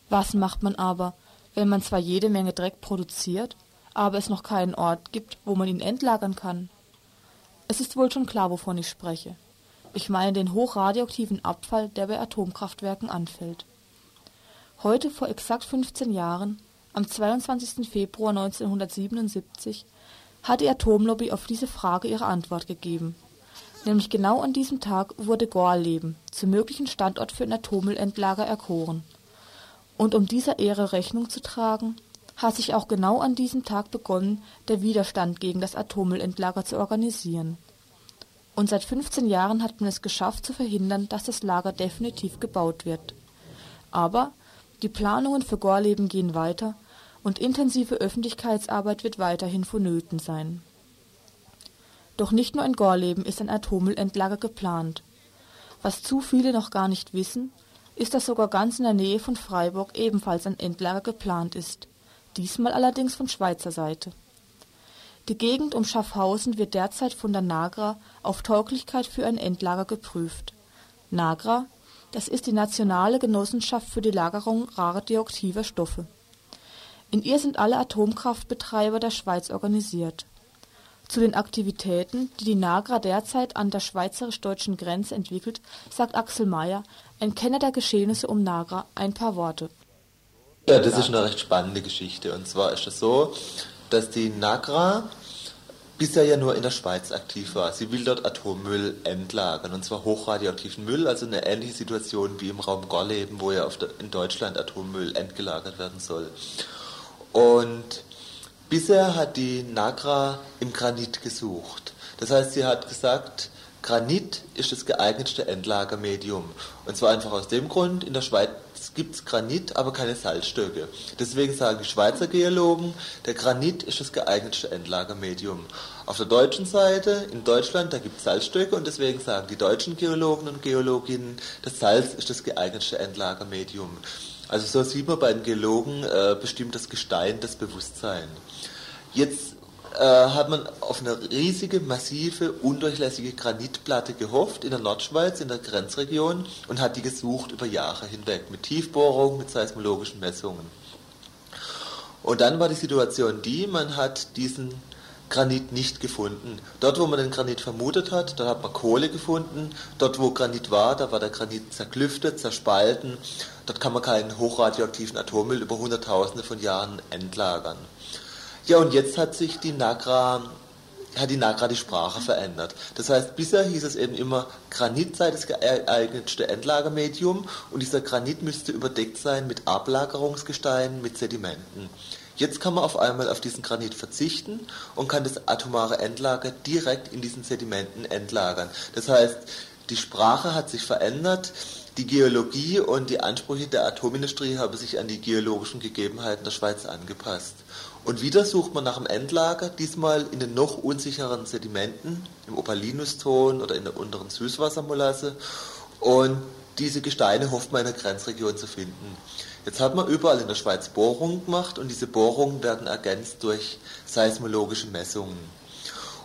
Was macht man aber, wenn man zwar jede Menge Dreck produziert, aber es noch keinen Ort gibt, wo man ihn entlagern kann? Es ist wohl schon klar, wovon ich spreche. Ich meine den hochradioaktiven Abfall, der bei Atomkraftwerken anfällt. Heute vor exakt 15 Jahren, am 22. Februar 1977, hat die Atomlobby auf diese Frage ihre Antwort gegeben. Nämlich genau an diesem Tag wurde Gorleben zum möglichen Standort für ein Atommüllendlager erkoren. Und um dieser Ehre Rechnung zu tragen, hat sich auch genau an diesem Tag begonnen, der Widerstand gegen das Atommüllendlager zu organisieren. Und seit 15 Jahren hat man es geschafft zu verhindern, dass das Lager definitiv gebaut wird. Aber die Planungen für Gorleben gehen weiter und intensive Öffentlichkeitsarbeit wird weiterhin vonnöten sein. Doch nicht nur in Gorleben ist ein Atommüllendlager geplant. Was zu viele noch gar nicht wissen, ist, dass sogar ganz in der Nähe von Freiburg ebenfalls ein Endlager geplant ist, diesmal allerdings von Schweizer Seite. Die Gegend um Schaffhausen wird derzeit von der NAGRA auf Tauglichkeit für ein Endlager geprüft. NAGRA das ist die Nationale Genossenschaft für die Lagerung radioaktiver Stoffe. In ihr sind alle Atomkraftbetreiber der Schweiz organisiert. Zu den Aktivitäten, die die NAGRA derzeit an der schweizerisch-deutschen Grenze entwickelt, sagt Axel Mayer, ein Kenner der Geschehnisse um NAGRA, ein paar Worte.
Ja, das ist eine recht spannende Geschichte. Und zwar ist es so, dass die NAGRA bisher ja nur in der Schweiz aktiv war. Sie will dort Atommüll entlagern, und zwar hochradioaktiven Müll, also eine ähnliche Situation wie im Raum Gorleben, wo ja der, in Deutschland Atommüll entgelagert werden soll. Und bisher hat die NAGRA im Granit gesucht. Das heißt, sie hat gesagt, Granit ist das geeignetste Endlagermedium. Und zwar einfach aus dem Grund, in der Schweiz gibt es Granit, aber keine Salzstöcke. Deswegen sagen die Schweizer Geologen, der Granit ist das geeignetste Endlagermedium. Auf der deutschen Seite, in Deutschland, da gibt es Salzstöcke und deswegen sagen die deutschen Geologen und Geologinnen, das Salz ist das geeignetste Endlagermedium. Also so sieht man bei den Geologen äh, bestimmt das Gestein, das Bewusstsein. Jetzt äh, hat man auf eine riesige, massive, undurchlässige Granitplatte gehofft in der Nordschweiz, in der Grenzregion und hat die gesucht über Jahre hinweg mit Tiefbohrungen, mit seismologischen Messungen. Und dann war die Situation die, man hat diesen Granit nicht gefunden. Dort, wo man den Granit vermutet hat, da hat man Kohle gefunden. Dort, wo Granit war, da war der Granit zerklüftet, zerspalten. Dort kann man keinen hochradioaktiven Atommüll über Hunderttausende von Jahren entlagern. Ja, und jetzt hat sich die NAGRA, hat die NAGRA die Sprache verändert. Das heißt, bisher hieß es eben immer, Granit sei das geeignetste Endlagermedium und dieser Granit müsste überdeckt sein mit Ablagerungsgesteinen, mit Sedimenten. Jetzt kann man auf einmal auf diesen Granit verzichten und kann das atomare Endlager direkt in diesen Sedimenten entlagern. Das heißt, die Sprache hat sich verändert, die Geologie und die Ansprüche der Atomindustrie haben sich an die geologischen Gegebenheiten der Schweiz angepasst. Und wieder sucht man nach dem Endlager, diesmal in den noch unsicheren Sedimenten, im Opalinuston oder in der unteren Süßwassermolasse. Und diese Gesteine hofft man in der Grenzregion zu finden. Jetzt hat man überall in der Schweiz Bohrungen gemacht und diese Bohrungen werden ergänzt durch seismologische Messungen.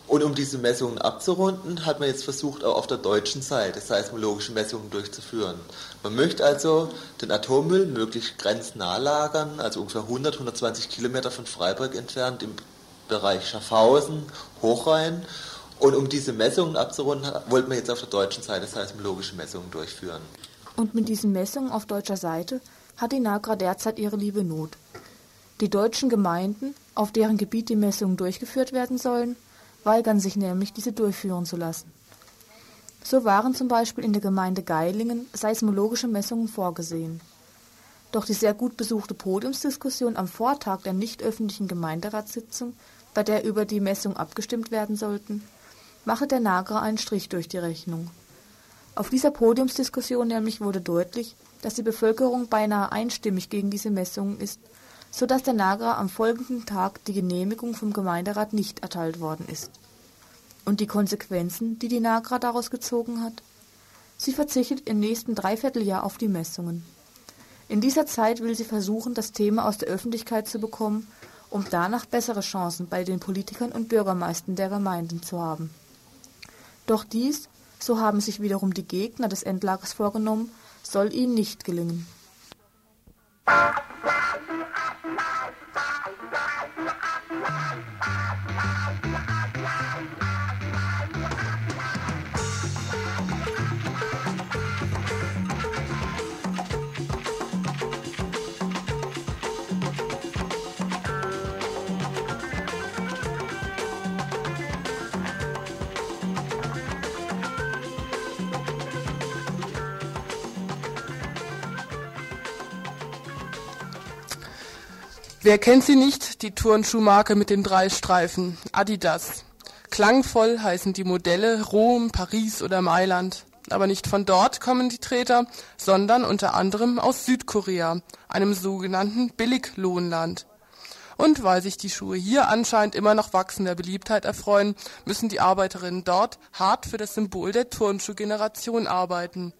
Und um diese Messungen abzurunden, hat man jetzt versucht, auch auf der deutschen Seite seismologische Messungen durchzuführen. Man möchte also den Atommüll möglichst grenznah lagern, also ungefähr 100, 120 Kilometer von Freiburg entfernt im Bereich Schaffhausen, Hochrhein. Und um diese Messungen abzurunden, wollte man jetzt auf der deutschen Seite seismologische Messungen durchführen.
Und mit diesen Messungen auf deutscher Seite hat die NAGRA derzeit ihre liebe Not. Die deutschen Gemeinden, auf deren Gebiet die Messungen durchgeführt werden sollen, weigern sich nämlich, diese durchführen zu lassen. So waren zum Beispiel in der Gemeinde Geilingen seismologische Messungen vorgesehen. Doch die sehr gut besuchte Podiumsdiskussion am Vortag der nicht öffentlichen Gemeinderatssitzung, bei der über die Messung abgestimmt werden sollten, mache der Nagra einen Strich durch die Rechnung. Auf dieser Podiumsdiskussion nämlich wurde deutlich, dass die Bevölkerung beinahe einstimmig gegen diese Messungen ist, so dass der Nagra am folgenden Tag die Genehmigung vom Gemeinderat nicht erteilt worden ist. Und die Konsequenzen, die die Nagra daraus gezogen hat? Sie verzichtet im nächsten Dreivierteljahr auf die Messungen. In dieser Zeit will sie versuchen, das Thema aus der Öffentlichkeit zu bekommen, um danach bessere Chancen bei den Politikern und Bürgermeistern der Gemeinden zu haben. Doch dies, so haben sich wiederum die Gegner des Endlagers vorgenommen, soll ihnen nicht gelingen.
Wer kennt sie nicht, die Turnschuhmarke mit den drei Streifen, Adidas. Klangvoll heißen die Modelle Rom, Paris oder Mailand. Aber nicht von dort kommen die Treter, sondern unter anderem aus Südkorea, einem sogenannten Billiglohnland. Und weil sich die Schuhe hier anscheinend immer noch wachsender Beliebtheit erfreuen, müssen die Arbeiterinnen dort hart für das Symbol der Turnschuhgeneration arbeiten.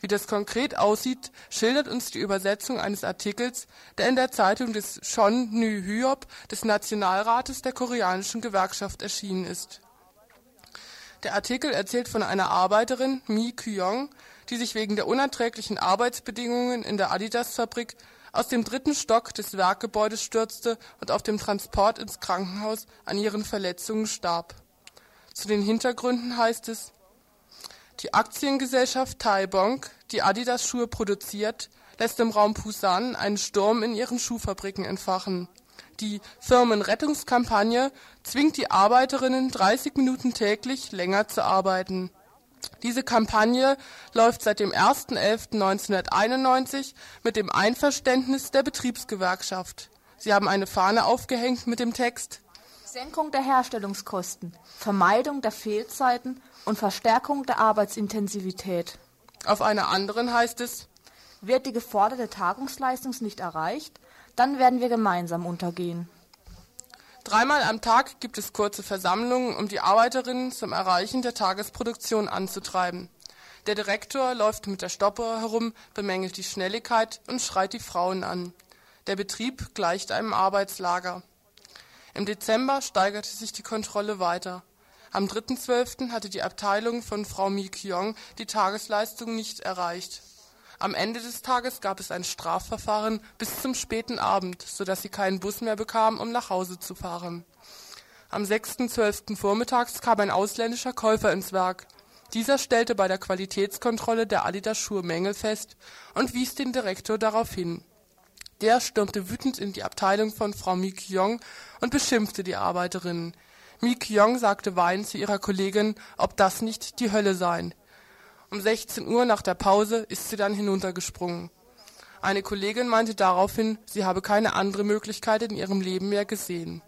Wie das konkret aussieht, schildert uns die Übersetzung eines Artikels, der in der Zeitung des Chon Nü Hyop des Nationalrates der koreanischen Gewerkschaft erschienen ist. Der Artikel erzählt von einer Arbeiterin, Mi Kyong, die sich wegen der unerträglichen Arbeitsbedingungen in der Adidas-Fabrik aus dem dritten Stock des Werkgebäudes stürzte und auf dem Transport ins Krankenhaus an ihren Verletzungen starb. Zu den Hintergründen heißt es, die Aktiengesellschaft Taebong, die Adidas-Schuhe produziert, lässt im Raum Pusan einen Sturm in ihren Schuhfabriken entfachen. Die Firmenrettungskampagne zwingt die Arbeiterinnen 30 Minuten täglich länger zu arbeiten. Diese Kampagne läuft seit dem 01.11.1991 mit dem Einverständnis der Betriebsgewerkschaft. Sie haben eine Fahne aufgehängt mit dem Text
Senkung der Herstellungskosten, Vermeidung der Fehlzeiten und Verstärkung der Arbeitsintensivität.
Auf einer anderen heißt es,
wird die geforderte Tagungsleistung nicht erreicht, dann werden wir gemeinsam untergehen.
Dreimal am Tag gibt es kurze Versammlungen, um die Arbeiterinnen zum Erreichen der Tagesproduktion anzutreiben. Der Direktor läuft mit der Stoppuhr herum, bemängelt die Schnelligkeit und schreit die Frauen an. Der Betrieb gleicht einem Arbeitslager. Im Dezember steigerte sich die Kontrolle weiter. Am 3.12. hatte die Abteilung von Frau Mi Kyong die Tagesleistung nicht erreicht. Am Ende des Tages gab es ein Strafverfahren bis zum späten Abend, sodass sie keinen Bus mehr bekam, um nach Hause zu fahren. Am 6.12. vormittags kam ein ausländischer Käufer ins Werk. Dieser stellte bei der Qualitätskontrolle der Adidas Schuhe Mängel fest und wies den Direktor darauf hin. Der stürmte wütend in die Abteilung von Frau Mi Kyong und beschimpfte die Arbeiterinnen. Mi Kyong sagte weinend zu ihrer Kollegin, ob das nicht die Hölle sei. Um 16 Uhr nach der Pause ist sie dann hinuntergesprungen. Eine Kollegin meinte daraufhin, sie habe keine andere Möglichkeit in ihrem Leben mehr gesehen.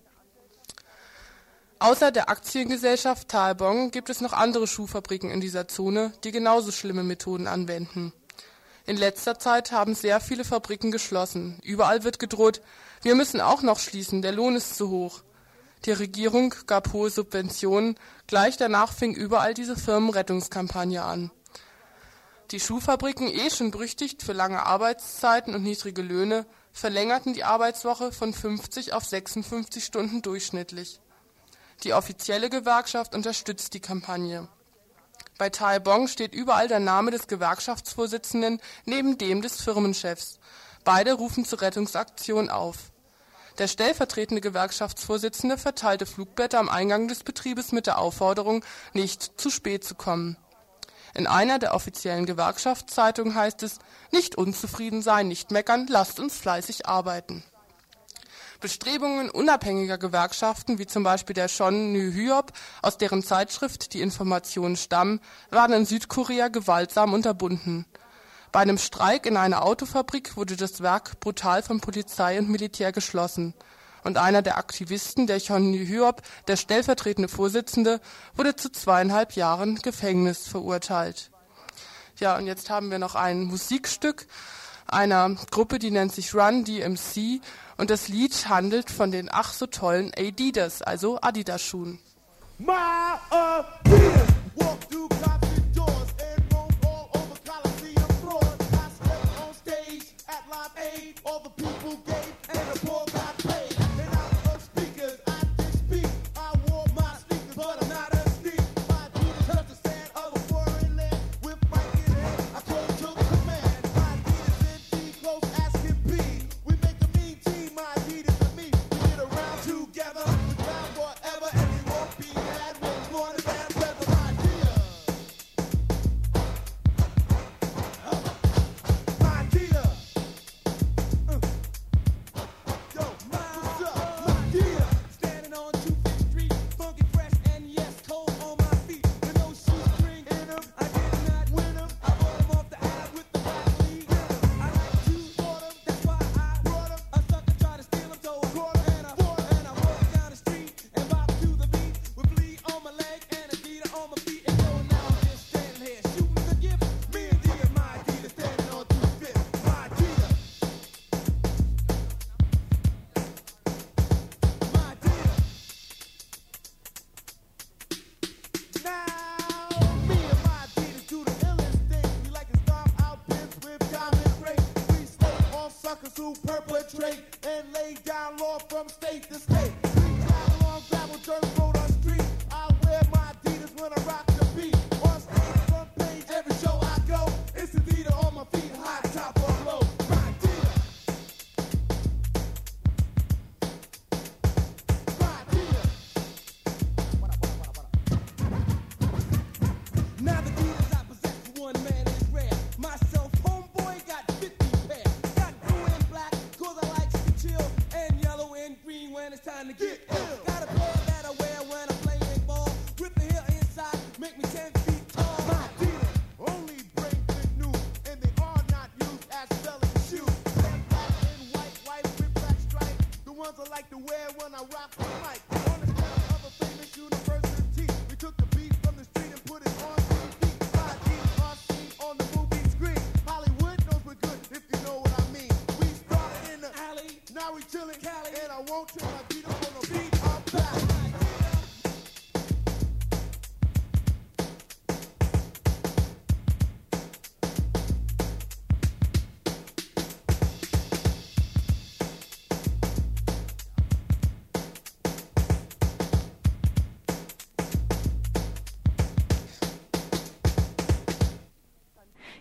Außer der Aktiengesellschaft Talbong gibt es noch andere Schuhfabriken in dieser Zone, die genauso schlimme Methoden anwenden. In letzter Zeit haben sehr viele Fabriken geschlossen. Überall wird gedroht, wir müssen auch noch schließen, der Lohn ist zu hoch. Die Regierung gab hohe Subventionen, gleich danach fing überall diese Firmenrettungskampagne an. Die Schuhfabriken, eh schon berüchtigt für lange Arbeitszeiten und niedrige Löhne, verlängerten die Arbeitswoche von 50 auf 56 Stunden durchschnittlich. Die offizielle Gewerkschaft unterstützt die Kampagne. Bei Taebong steht überall der Name des Gewerkschaftsvorsitzenden neben dem des Firmenchefs. Beide rufen zur Rettungsaktion auf. Der stellvertretende Gewerkschaftsvorsitzende verteilte Flugblätter am Eingang des Betriebes mit der Aufforderung, nicht zu spät zu kommen. In einer der offiziellen Gewerkschaftszeitungen heißt es, nicht unzufrieden sein, nicht meckern, lasst uns fleißig arbeiten. Bestrebungen unabhängiger Gewerkschaften, wie zum Beispiel der Shon New Hyop, aus deren Zeitschrift die Informationen stammen, waren in Südkorea gewaltsam unterbunden. Bei einem Streik in einer Autofabrik wurde das Werk brutal von Polizei und Militär geschlossen. Und einer der Aktivisten, der Chon Hyop, der stellvertretende Vorsitzende, wurde zu zweieinhalb Jahren Gefängnis verurteilt. Ja, und jetzt haben wir noch ein Musikstück einer Gruppe, die nennt sich Run DMC und das Lied handelt von den ach so tollen Adidas, also Adidas-Schuhen. My Adidas, walk through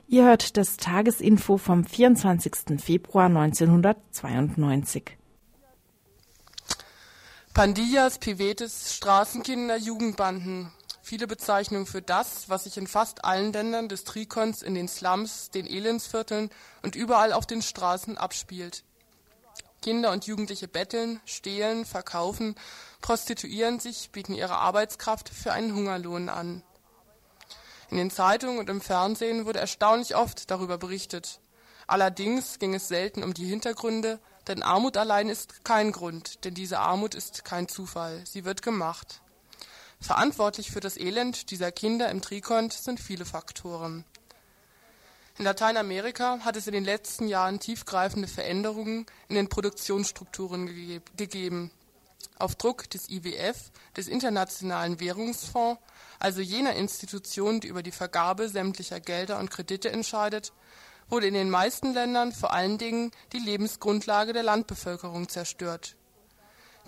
Ihr hört das Tagesinfo vom 24. Februar 1992.
Pandillas, Pivetes, Straßenkinder, Jugendbanden. Viele Bezeichnungen für das, was sich in fast allen Ländern des Trikons in den Slums, den Elendsvierteln und überall auf den Straßen abspielt. Kinder und Jugendliche betteln, stehlen, verkaufen, prostituieren sich, bieten ihre Arbeitskraft für einen Hungerlohn an. In den Zeitungen und im Fernsehen wurde erstaunlich oft darüber berichtet. Allerdings ging es selten um die Hintergründe, denn Armut allein ist kein Grund, denn diese Armut ist kein Zufall, sie wird gemacht. Verantwortlich für das Elend dieser Kinder im Trikont sind viele Faktoren. In Lateinamerika hat es in den letzten Jahren tiefgreifende Veränderungen in den Produktionsstrukturen gege gegeben. Auf Druck des IWF, des Internationalen Währungsfonds, also jener Institution, die über die Vergabe sämtlicher Gelder und Kredite entscheidet, wurde in den meisten Ländern vor allen Dingen die Lebensgrundlage der Landbevölkerung zerstört.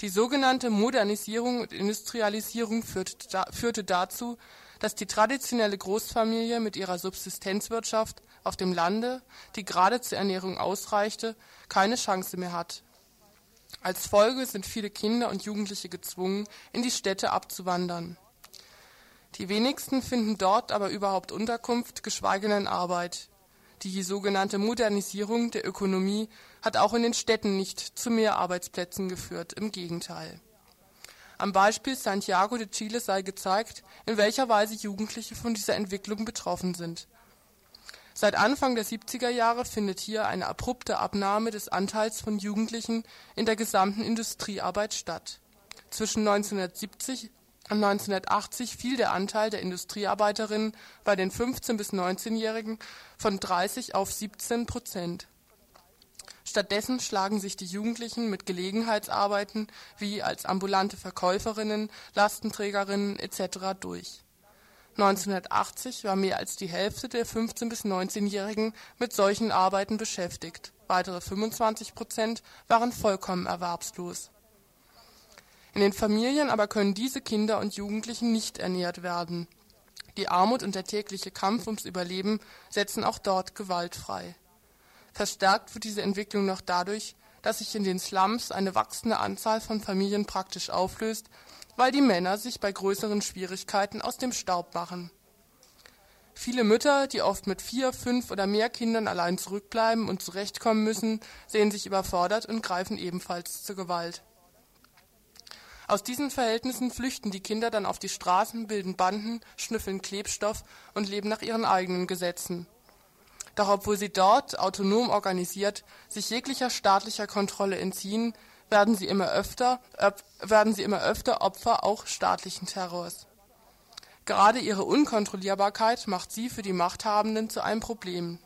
Die sogenannte Modernisierung und Industrialisierung führte dazu, dass die traditionelle Großfamilie mit ihrer Subsistenzwirtschaft auf dem Lande, die gerade zur Ernährung ausreichte, keine Chance mehr hat. Als Folge sind viele Kinder und Jugendliche gezwungen, in die Städte abzuwandern. Die wenigsten finden dort aber überhaupt Unterkunft, geschweige denn Arbeit. Die sogenannte Modernisierung der Ökonomie hat auch in den Städten nicht zu mehr Arbeitsplätzen geführt, im Gegenteil. Am Beispiel Santiago de Chile sei gezeigt, in welcher Weise Jugendliche von dieser Entwicklung betroffen sind. Seit Anfang der 70er Jahre findet hier eine abrupte Abnahme des Anteils von Jugendlichen in der gesamten Industriearbeit statt. Zwischen 1970 und 1980 fiel der Anteil der Industriearbeiterinnen bei den 15 bis 19-Jährigen von 30 auf 17 Prozent. Stattdessen schlagen sich die Jugendlichen mit Gelegenheitsarbeiten wie als ambulante Verkäuferinnen, Lastenträgerinnen etc. durch. 1980 war mehr als die Hälfte der 15 bis 19-Jährigen mit solchen Arbeiten beschäftigt, weitere 25 Prozent waren vollkommen erwerbslos. In den Familien aber können diese Kinder und Jugendlichen nicht ernährt werden. Die Armut und der tägliche Kampf ums Überleben setzen auch dort Gewalt frei. Verstärkt wird diese Entwicklung noch dadurch, dass sich in den Slums eine wachsende Anzahl von Familien praktisch auflöst, weil die Männer sich bei größeren Schwierigkeiten aus dem Staub machen. Viele Mütter, die oft mit vier, fünf oder mehr Kindern allein zurückbleiben und zurechtkommen müssen, sehen sich überfordert und greifen ebenfalls zur Gewalt. Aus diesen Verhältnissen flüchten die Kinder dann auf die Straßen, bilden Banden, schnüffeln Klebstoff und leben nach ihren eigenen Gesetzen. Doch obwohl sie dort, autonom organisiert, sich jeglicher staatlicher Kontrolle entziehen, werden sie immer öfter, werden sie immer öfter Opfer auch staatlichen Terrors. Gerade ihre Unkontrollierbarkeit macht sie für die Machthabenden zu einem Problem.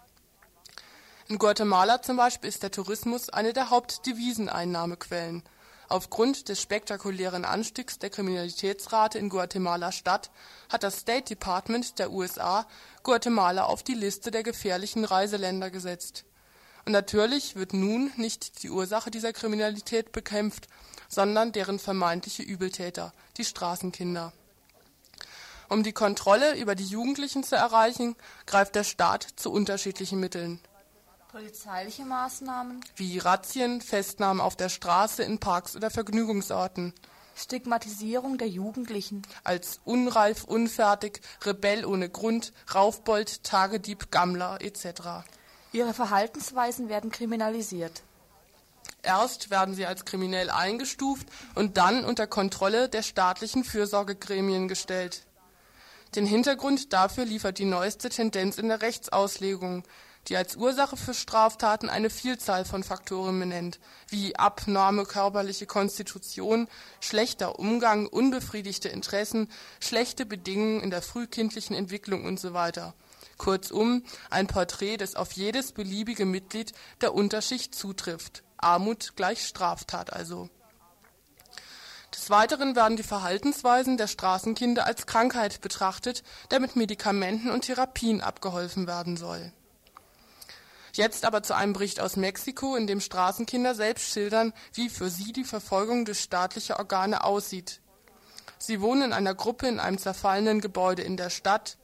In Guatemala zum Beispiel ist der Tourismus eine der Hauptdeviseneinnahmequellen Aufgrund des spektakulären Anstiegs der Kriminalitätsrate in Guatemala-Stadt hat das State Department der USA Guatemala auf die Liste der gefährlichen Reiseländer gesetzt. Und natürlich wird nun nicht die Ursache dieser Kriminalität bekämpft, sondern deren vermeintliche Übeltäter, die Straßenkinder. Um die Kontrolle über die Jugendlichen zu erreichen, greift der Staat zu unterschiedlichen Mitteln
Polizeiliche Maßnahmen
wie Razzien, Festnahmen auf der Straße, in Parks oder Vergnügungsorten.
Stigmatisierung der Jugendlichen
als unreif, unfertig, Rebell ohne Grund, Raufbold, Tagedieb, Gammler etc.
Ihre Verhaltensweisen werden kriminalisiert.
Erst werden sie als kriminell eingestuft und dann unter Kontrolle der staatlichen Fürsorgegremien gestellt. Den Hintergrund dafür liefert die neueste Tendenz in der Rechtsauslegung, die als Ursache für Straftaten eine Vielzahl von Faktoren benennt, wie abnorme körperliche Konstitution, schlechter Umgang, unbefriedigte Interessen, schlechte Bedingungen in der frühkindlichen Entwicklung usw. Kurzum ein Porträt, das auf jedes beliebige Mitglied der Unterschicht zutrifft. Armut gleich Straftat also. Des Weiteren werden die Verhaltensweisen der Straßenkinder als Krankheit betrachtet, der mit Medikamenten und Therapien abgeholfen werden soll Jetzt aber zu einem Bericht aus Mexiko, in dem Straßenkinder selbst schildern, wie für sie die Verfolgung durch staatliche Organe aussieht. Sie wohnen in einer Gruppe in einem zerfallenen Gebäude in der Stadt,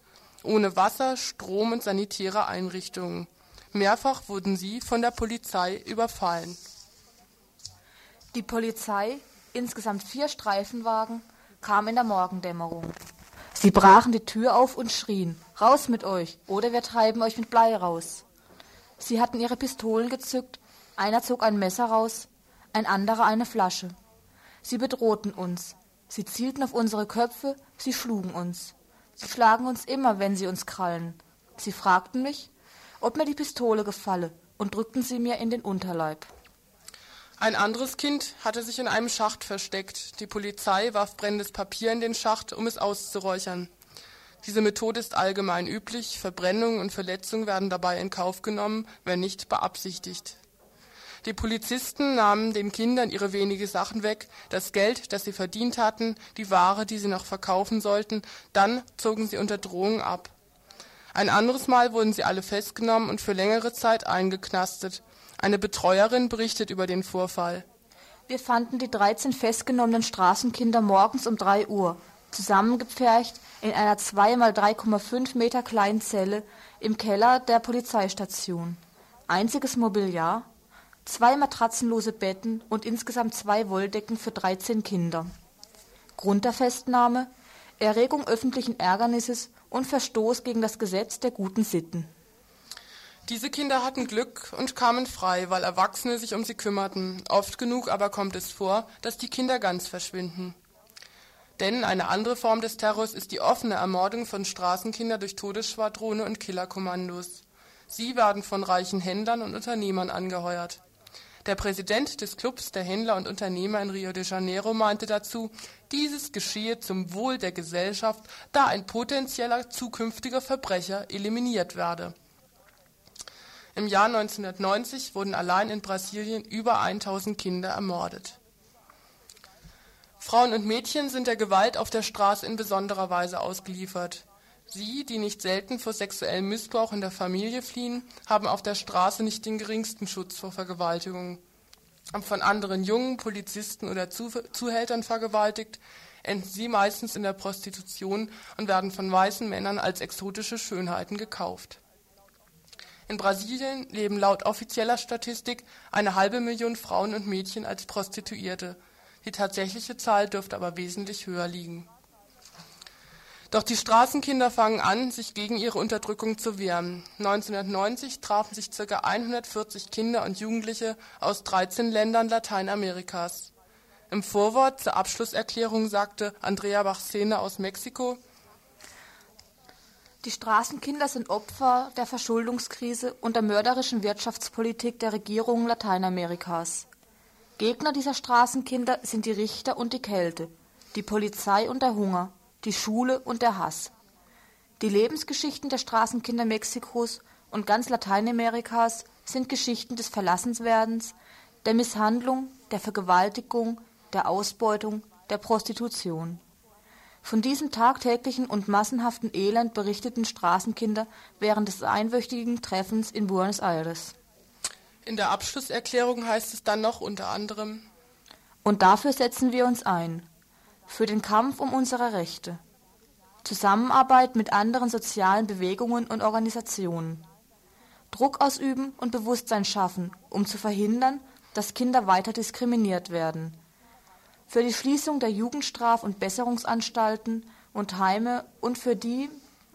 ohne Wasser, Strom und sanitäre Einrichtungen. Mehrfach wurden sie von der Polizei überfallen.
Die Polizei, insgesamt vier Streifenwagen, kam in der Morgendämmerung. Sie brachen die Tür auf und schrien, raus mit euch, oder wir treiben euch mit Blei raus. Sie hatten ihre Pistolen gezückt, einer zog ein Messer raus, ein anderer eine Flasche. Sie bedrohten uns. Sie zielten auf unsere Köpfe, sie schlugen uns. Sie schlagen uns immer, wenn sie uns krallen. Sie fragten mich, ob mir die Pistole gefalle, und drückten sie mir in den Unterleib.
Ein anderes Kind hatte sich in einem Schacht versteckt. Die Polizei warf brennendes Papier in den Schacht, um es auszuräuchern. Diese Methode ist allgemein üblich, Verbrennung und Verletzung werden dabei in Kauf genommen, wenn nicht beabsichtigt. Die Polizisten nahmen den Kindern ihre wenige Sachen weg, das Geld, das sie verdient hatten, die Ware, die sie noch verkaufen sollten, dann zogen sie unter Drohung ab. Ein anderes Mal wurden sie alle festgenommen und für längere Zeit eingeknastet. Eine Betreuerin berichtet über den Vorfall.
Wir fanden die 13 festgenommenen Straßenkinder morgens um 3 Uhr, zusammengepfercht in einer 2 mal 3,5 Meter kleinen Zelle im Keller der Polizeistation. Einziges Mobiliar: zwei matratzenlose Betten und insgesamt zwei Wolldecken für 13 Kinder. Grund der Festnahme: Erregung öffentlichen Ärgernisses und Verstoß gegen das Gesetz der guten Sitten.
Diese Kinder hatten Glück und kamen frei, weil Erwachsene sich um sie kümmerten. Oft genug aber kommt es vor, dass die Kinder ganz verschwinden. Denn eine andere Form des Terrors ist die offene Ermordung von Straßenkindern durch Todesschwadrone und Killerkommandos. Sie werden von reichen Händlern und Unternehmern angeheuert. Der Präsident des Clubs der Händler und Unternehmer in Rio de Janeiro meinte dazu, dieses geschehe zum Wohl der Gesellschaft, da ein potenzieller zukünftiger Verbrecher eliminiert werde. Im Jahr 1990 wurden allein in Brasilien über 1000 Kinder ermordet. Frauen und Mädchen sind der Gewalt auf der Straße in besonderer Weise ausgeliefert. Sie, die nicht selten vor sexuellem Missbrauch in der Familie fliehen, haben auf der Straße nicht den geringsten Schutz vor Vergewaltigung. Von anderen Jungen, Polizisten oder Zuhältern vergewaltigt, enden sie meistens in der Prostitution und werden von weißen Männern als exotische Schönheiten gekauft. In Brasilien leben laut offizieller Statistik eine halbe Million Frauen und Mädchen als Prostituierte. Die tatsächliche Zahl dürfte aber wesentlich höher liegen. Doch die Straßenkinder fangen an, sich gegen ihre Unterdrückung zu wehren. 1990 trafen sich ca. 140 Kinder und Jugendliche aus 13 Ländern Lateinamerikas. Im Vorwort zur Abschlusserklärung sagte Andrea Bachsena aus Mexiko,
die Straßenkinder sind Opfer der Verschuldungskrise und der mörderischen Wirtschaftspolitik der Regierungen Lateinamerikas. Gegner dieser Straßenkinder sind die Richter und die Kälte, die Polizei und der Hunger, die Schule und der Hass. Die Lebensgeschichten der Straßenkinder Mexikos und ganz Lateinamerikas sind Geschichten des Verlassenswerdens, der Misshandlung, der Vergewaltigung, der Ausbeutung, der Prostitution. Von diesem tagtäglichen und massenhaften Elend berichteten Straßenkinder während des einwöchigen Treffens in Buenos Aires.
In der Abschlusserklärung heißt es dann noch unter anderem
Und dafür setzen wir uns ein, für den Kampf um unsere Rechte, Zusammenarbeit mit anderen sozialen Bewegungen und Organisationen, Druck ausüben und Bewusstsein schaffen, um zu verhindern, dass Kinder weiter diskriminiert werden – für die Schließung der Jugendstraf- und Besserungsanstalten und Heime und für die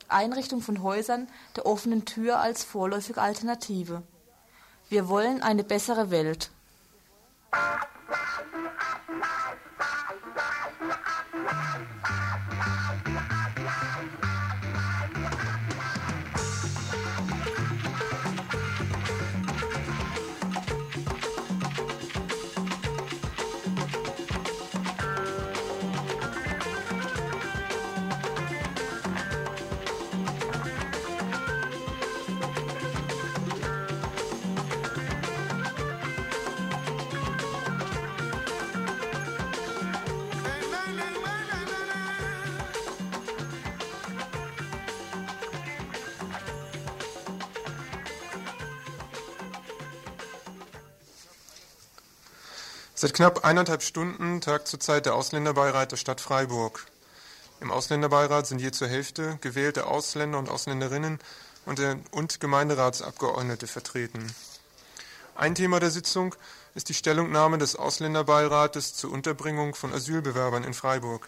Einrichtung von Häusern der offenen Tür als vorläufige Alternative. Wir wollen eine bessere Welt.
Seit knapp eineinhalb Stunden tagt zurzeit der Ausländerbeirat der Stadt Freiburg. Im Ausländerbeirat sind je zur Hälfte gewählte Ausländer und Ausländerinnen und, und Gemeinderatsabgeordnete vertreten. Ein Thema der Sitzung ist die Stellungnahme des Ausländerbeirates zur Unterbringung von Asylbewerbern in Freiburg.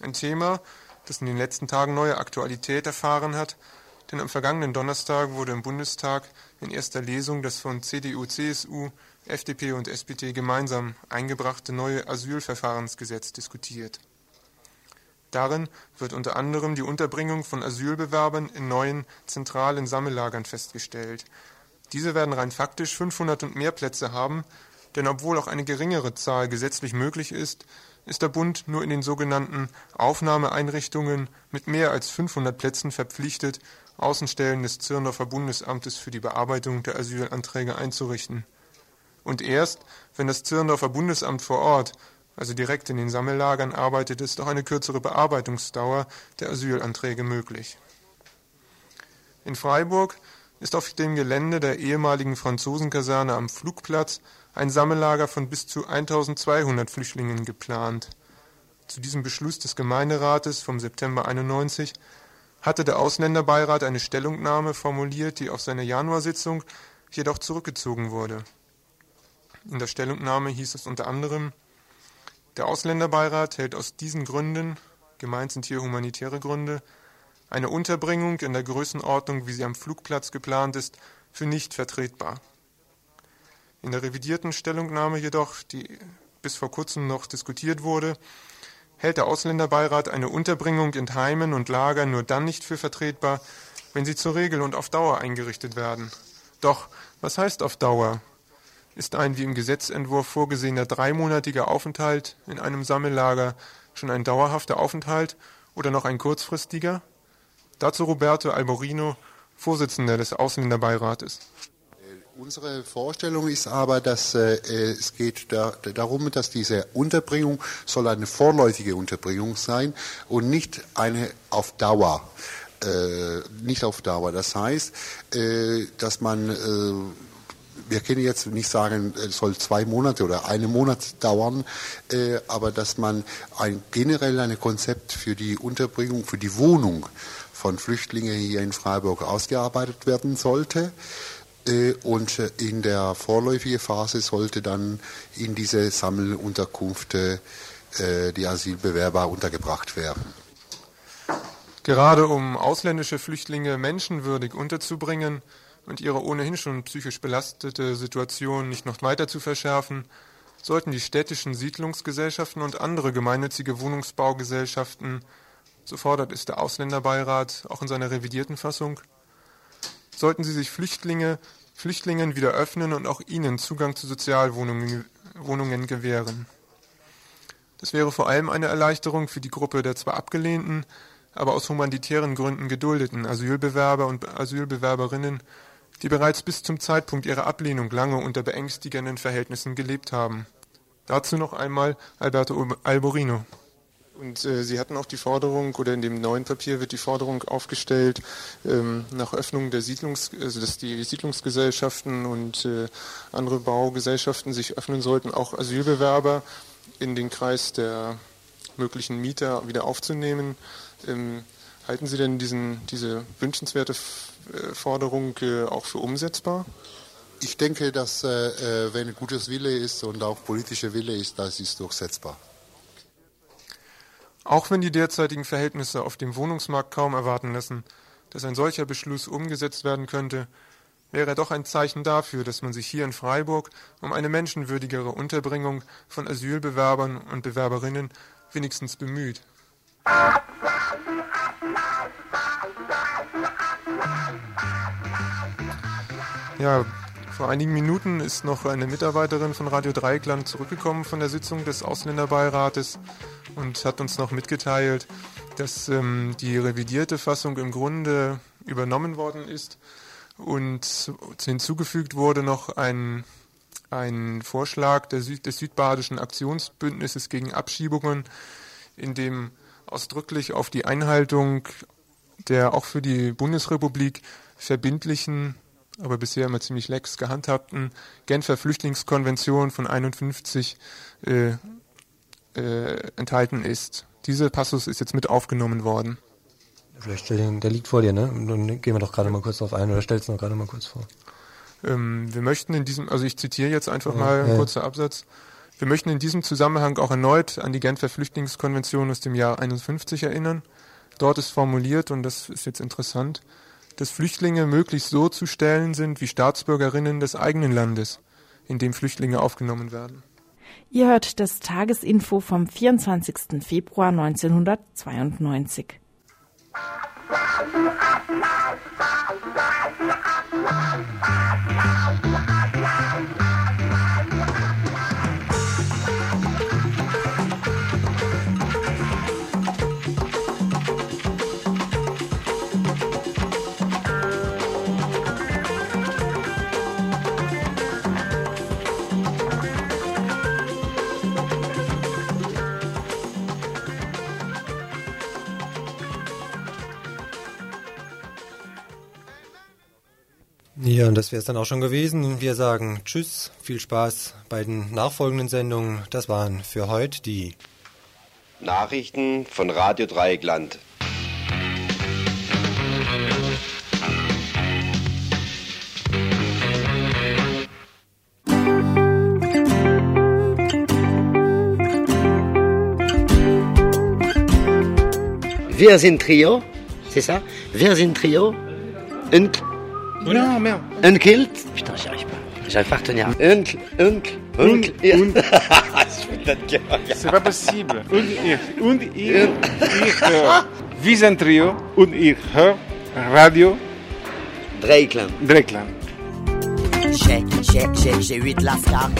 Ein Thema, das in den letzten Tagen neue Aktualität erfahren hat, denn am vergangenen Donnerstag wurde im Bundestag in erster Lesung das von CDU, CSU, FDP und SPD gemeinsam eingebrachte neue Asylverfahrensgesetz diskutiert. Darin wird unter anderem die Unterbringung von Asylbewerbern in neuen zentralen Sammellagern festgestellt. Diese werden rein faktisch 500 und mehr Plätze haben, denn obwohl auch eine geringere Zahl gesetzlich möglich ist, ist der Bund nur in den sogenannten Aufnahmeeinrichtungen mit mehr als 500 Plätzen verpflichtet, Außenstellen des Zürndorfer Bundesamtes für die Bearbeitung der Asylanträge einzurichten und erst, wenn das Zirndorfer Bundesamt vor Ort, also direkt in den Sammellagern arbeitet, ist auch eine kürzere Bearbeitungsdauer der Asylanträge möglich. In Freiburg ist auf dem Gelände der ehemaligen Franzosenkaserne am Flugplatz ein Sammellager von bis zu 1200 Flüchtlingen geplant. Zu diesem Beschluss des Gemeinderates vom September 91 hatte der Ausländerbeirat eine Stellungnahme formuliert, die auf seiner Januarsitzung jedoch zurückgezogen wurde. In der Stellungnahme hieß es unter anderem, der Ausländerbeirat hält aus diesen Gründen, gemeint sind hier humanitäre Gründe, eine Unterbringung in der Größenordnung, wie sie am Flugplatz geplant ist, für nicht vertretbar. In der revidierten Stellungnahme jedoch, die bis vor kurzem noch diskutiert wurde, hält der Ausländerbeirat eine Unterbringung in Heimen und Lagern nur dann nicht für vertretbar, wenn sie zur Regel und auf Dauer eingerichtet werden. Doch, was heißt auf Dauer? Ist ein wie im Gesetzentwurf vorgesehener dreimonatiger Aufenthalt in einem Sammellager schon ein dauerhafter Aufenthalt oder noch ein kurzfristiger? Dazu Roberto Alborino, Vorsitzender des Ausländerbeirates.
Unsere Vorstellung ist aber, dass äh, es geht da, darum, dass diese Unterbringung soll eine vorläufige Unterbringung sein und nicht eine auf Dauer. Äh, nicht auf Dauer. Das heißt, äh, dass man äh, wir können jetzt nicht sagen, es soll zwei Monate oder einen Monat dauern, äh, aber dass man ein, generell ein Konzept für die Unterbringung, für die Wohnung von Flüchtlingen hier in Freiburg ausgearbeitet werden sollte. Äh, und in der vorläufigen Phase sollte dann in diese Sammelunterkunft äh, die Asylbewerber untergebracht werden.
Gerade um ausländische Flüchtlinge menschenwürdig unterzubringen und ihre ohnehin schon psychisch belastete Situation nicht noch weiter zu verschärfen, sollten die städtischen Siedlungsgesellschaften und andere gemeinnützige Wohnungsbaugesellschaften, so fordert es der Ausländerbeirat auch in seiner revidierten Fassung, sollten sie sich Flüchtlinge, Flüchtlingen wieder öffnen und auch ihnen Zugang zu Sozialwohnungen Wohnungen gewähren. Das wäre vor allem eine Erleichterung für die Gruppe der zwar abgelehnten, aber aus humanitären Gründen geduldeten Asylbewerber und Asylbewerberinnen, die bereits bis zum Zeitpunkt ihrer Ablehnung lange unter beängstigenden Verhältnissen gelebt haben. Dazu noch einmal Alberto Alborino. Und äh, Sie hatten auch die Forderung, oder in dem neuen Papier wird die Forderung aufgestellt, ähm, nach Öffnung der Siedlungs, also dass die Siedlungsgesellschaften und äh, andere Baugesellschaften sich öffnen sollten, auch Asylbewerber in den Kreis der möglichen Mieter wieder aufzunehmen. Ähm, halten Sie denn diesen, diese wünschenswerte Forderung äh, auch für umsetzbar?
Ich denke, dass äh, äh, wenn gutes Wille ist und auch politischer Wille ist, das ist durchsetzbar.
Auch wenn die derzeitigen Verhältnisse auf dem Wohnungsmarkt kaum erwarten lassen, dass ein solcher Beschluss umgesetzt werden könnte, wäre er doch ein Zeichen dafür, dass man sich hier in Freiburg um eine menschenwürdigere Unterbringung von Asylbewerbern und Bewerberinnen wenigstens bemüht. Ja, vor einigen Minuten ist noch eine Mitarbeiterin von Radio Dreieckland zurückgekommen von der Sitzung des Ausländerbeirates und hat uns noch mitgeteilt, dass ähm, die revidierte Fassung im Grunde übernommen worden ist und hinzugefügt wurde noch ein, ein Vorschlag Süd, des Südbadischen Aktionsbündnisses gegen Abschiebungen, in dem ausdrücklich auf die Einhaltung der auch für die Bundesrepublik verbindlichen, aber bisher immer ziemlich lax gehandhabten Genfer Flüchtlingskonvention von 51 äh, äh, enthalten ist. Dieser Passus ist jetzt mit aufgenommen worden.
Vielleicht stell den, der liegt vor dir, ne? Dann gehen wir doch gerade mal kurz drauf ein oder stellst du noch gerade mal kurz vor.
Ähm, wir möchten in diesem, also ich zitiere jetzt einfach ja, mal ein ja. kurzer Absatz. Wir möchten in diesem Zusammenhang auch erneut an die Genfer Flüchtlingskonvention aus dem Jahr 51 erinnern. Dort ist formuliert, und das ist jetzt interessant, dass Flüchtlinge möglichst so zu stellen sind wie Staatsbürgerinnen des eigenen Landes, in dem Flüchtlinge aufgenommen werden.
Ihr hört das Tagesinfo vom 24. Februar 1992.
Ja, und das wäre es dann auch schon gewesen. Wir sagen Tschüss, viel Spaß bei den nachfolgenden Sendungen. Das waren für heute die
Nachrichten von Radio Dreieckland.
Wir sind Trio, c'est ça Wir sind Trio und Non, merde.
Uncle Putain, j'y arrive pas. J'arrive pas à retenir. Uncle, uncle, uncle.
C'est pas possible. Und ich, und ich, ich höre Wiesentrio und ich höre Radio
Dreiklang.
Dreckland.
J'ai, j'ai, j'ai, j'ai huit lascar.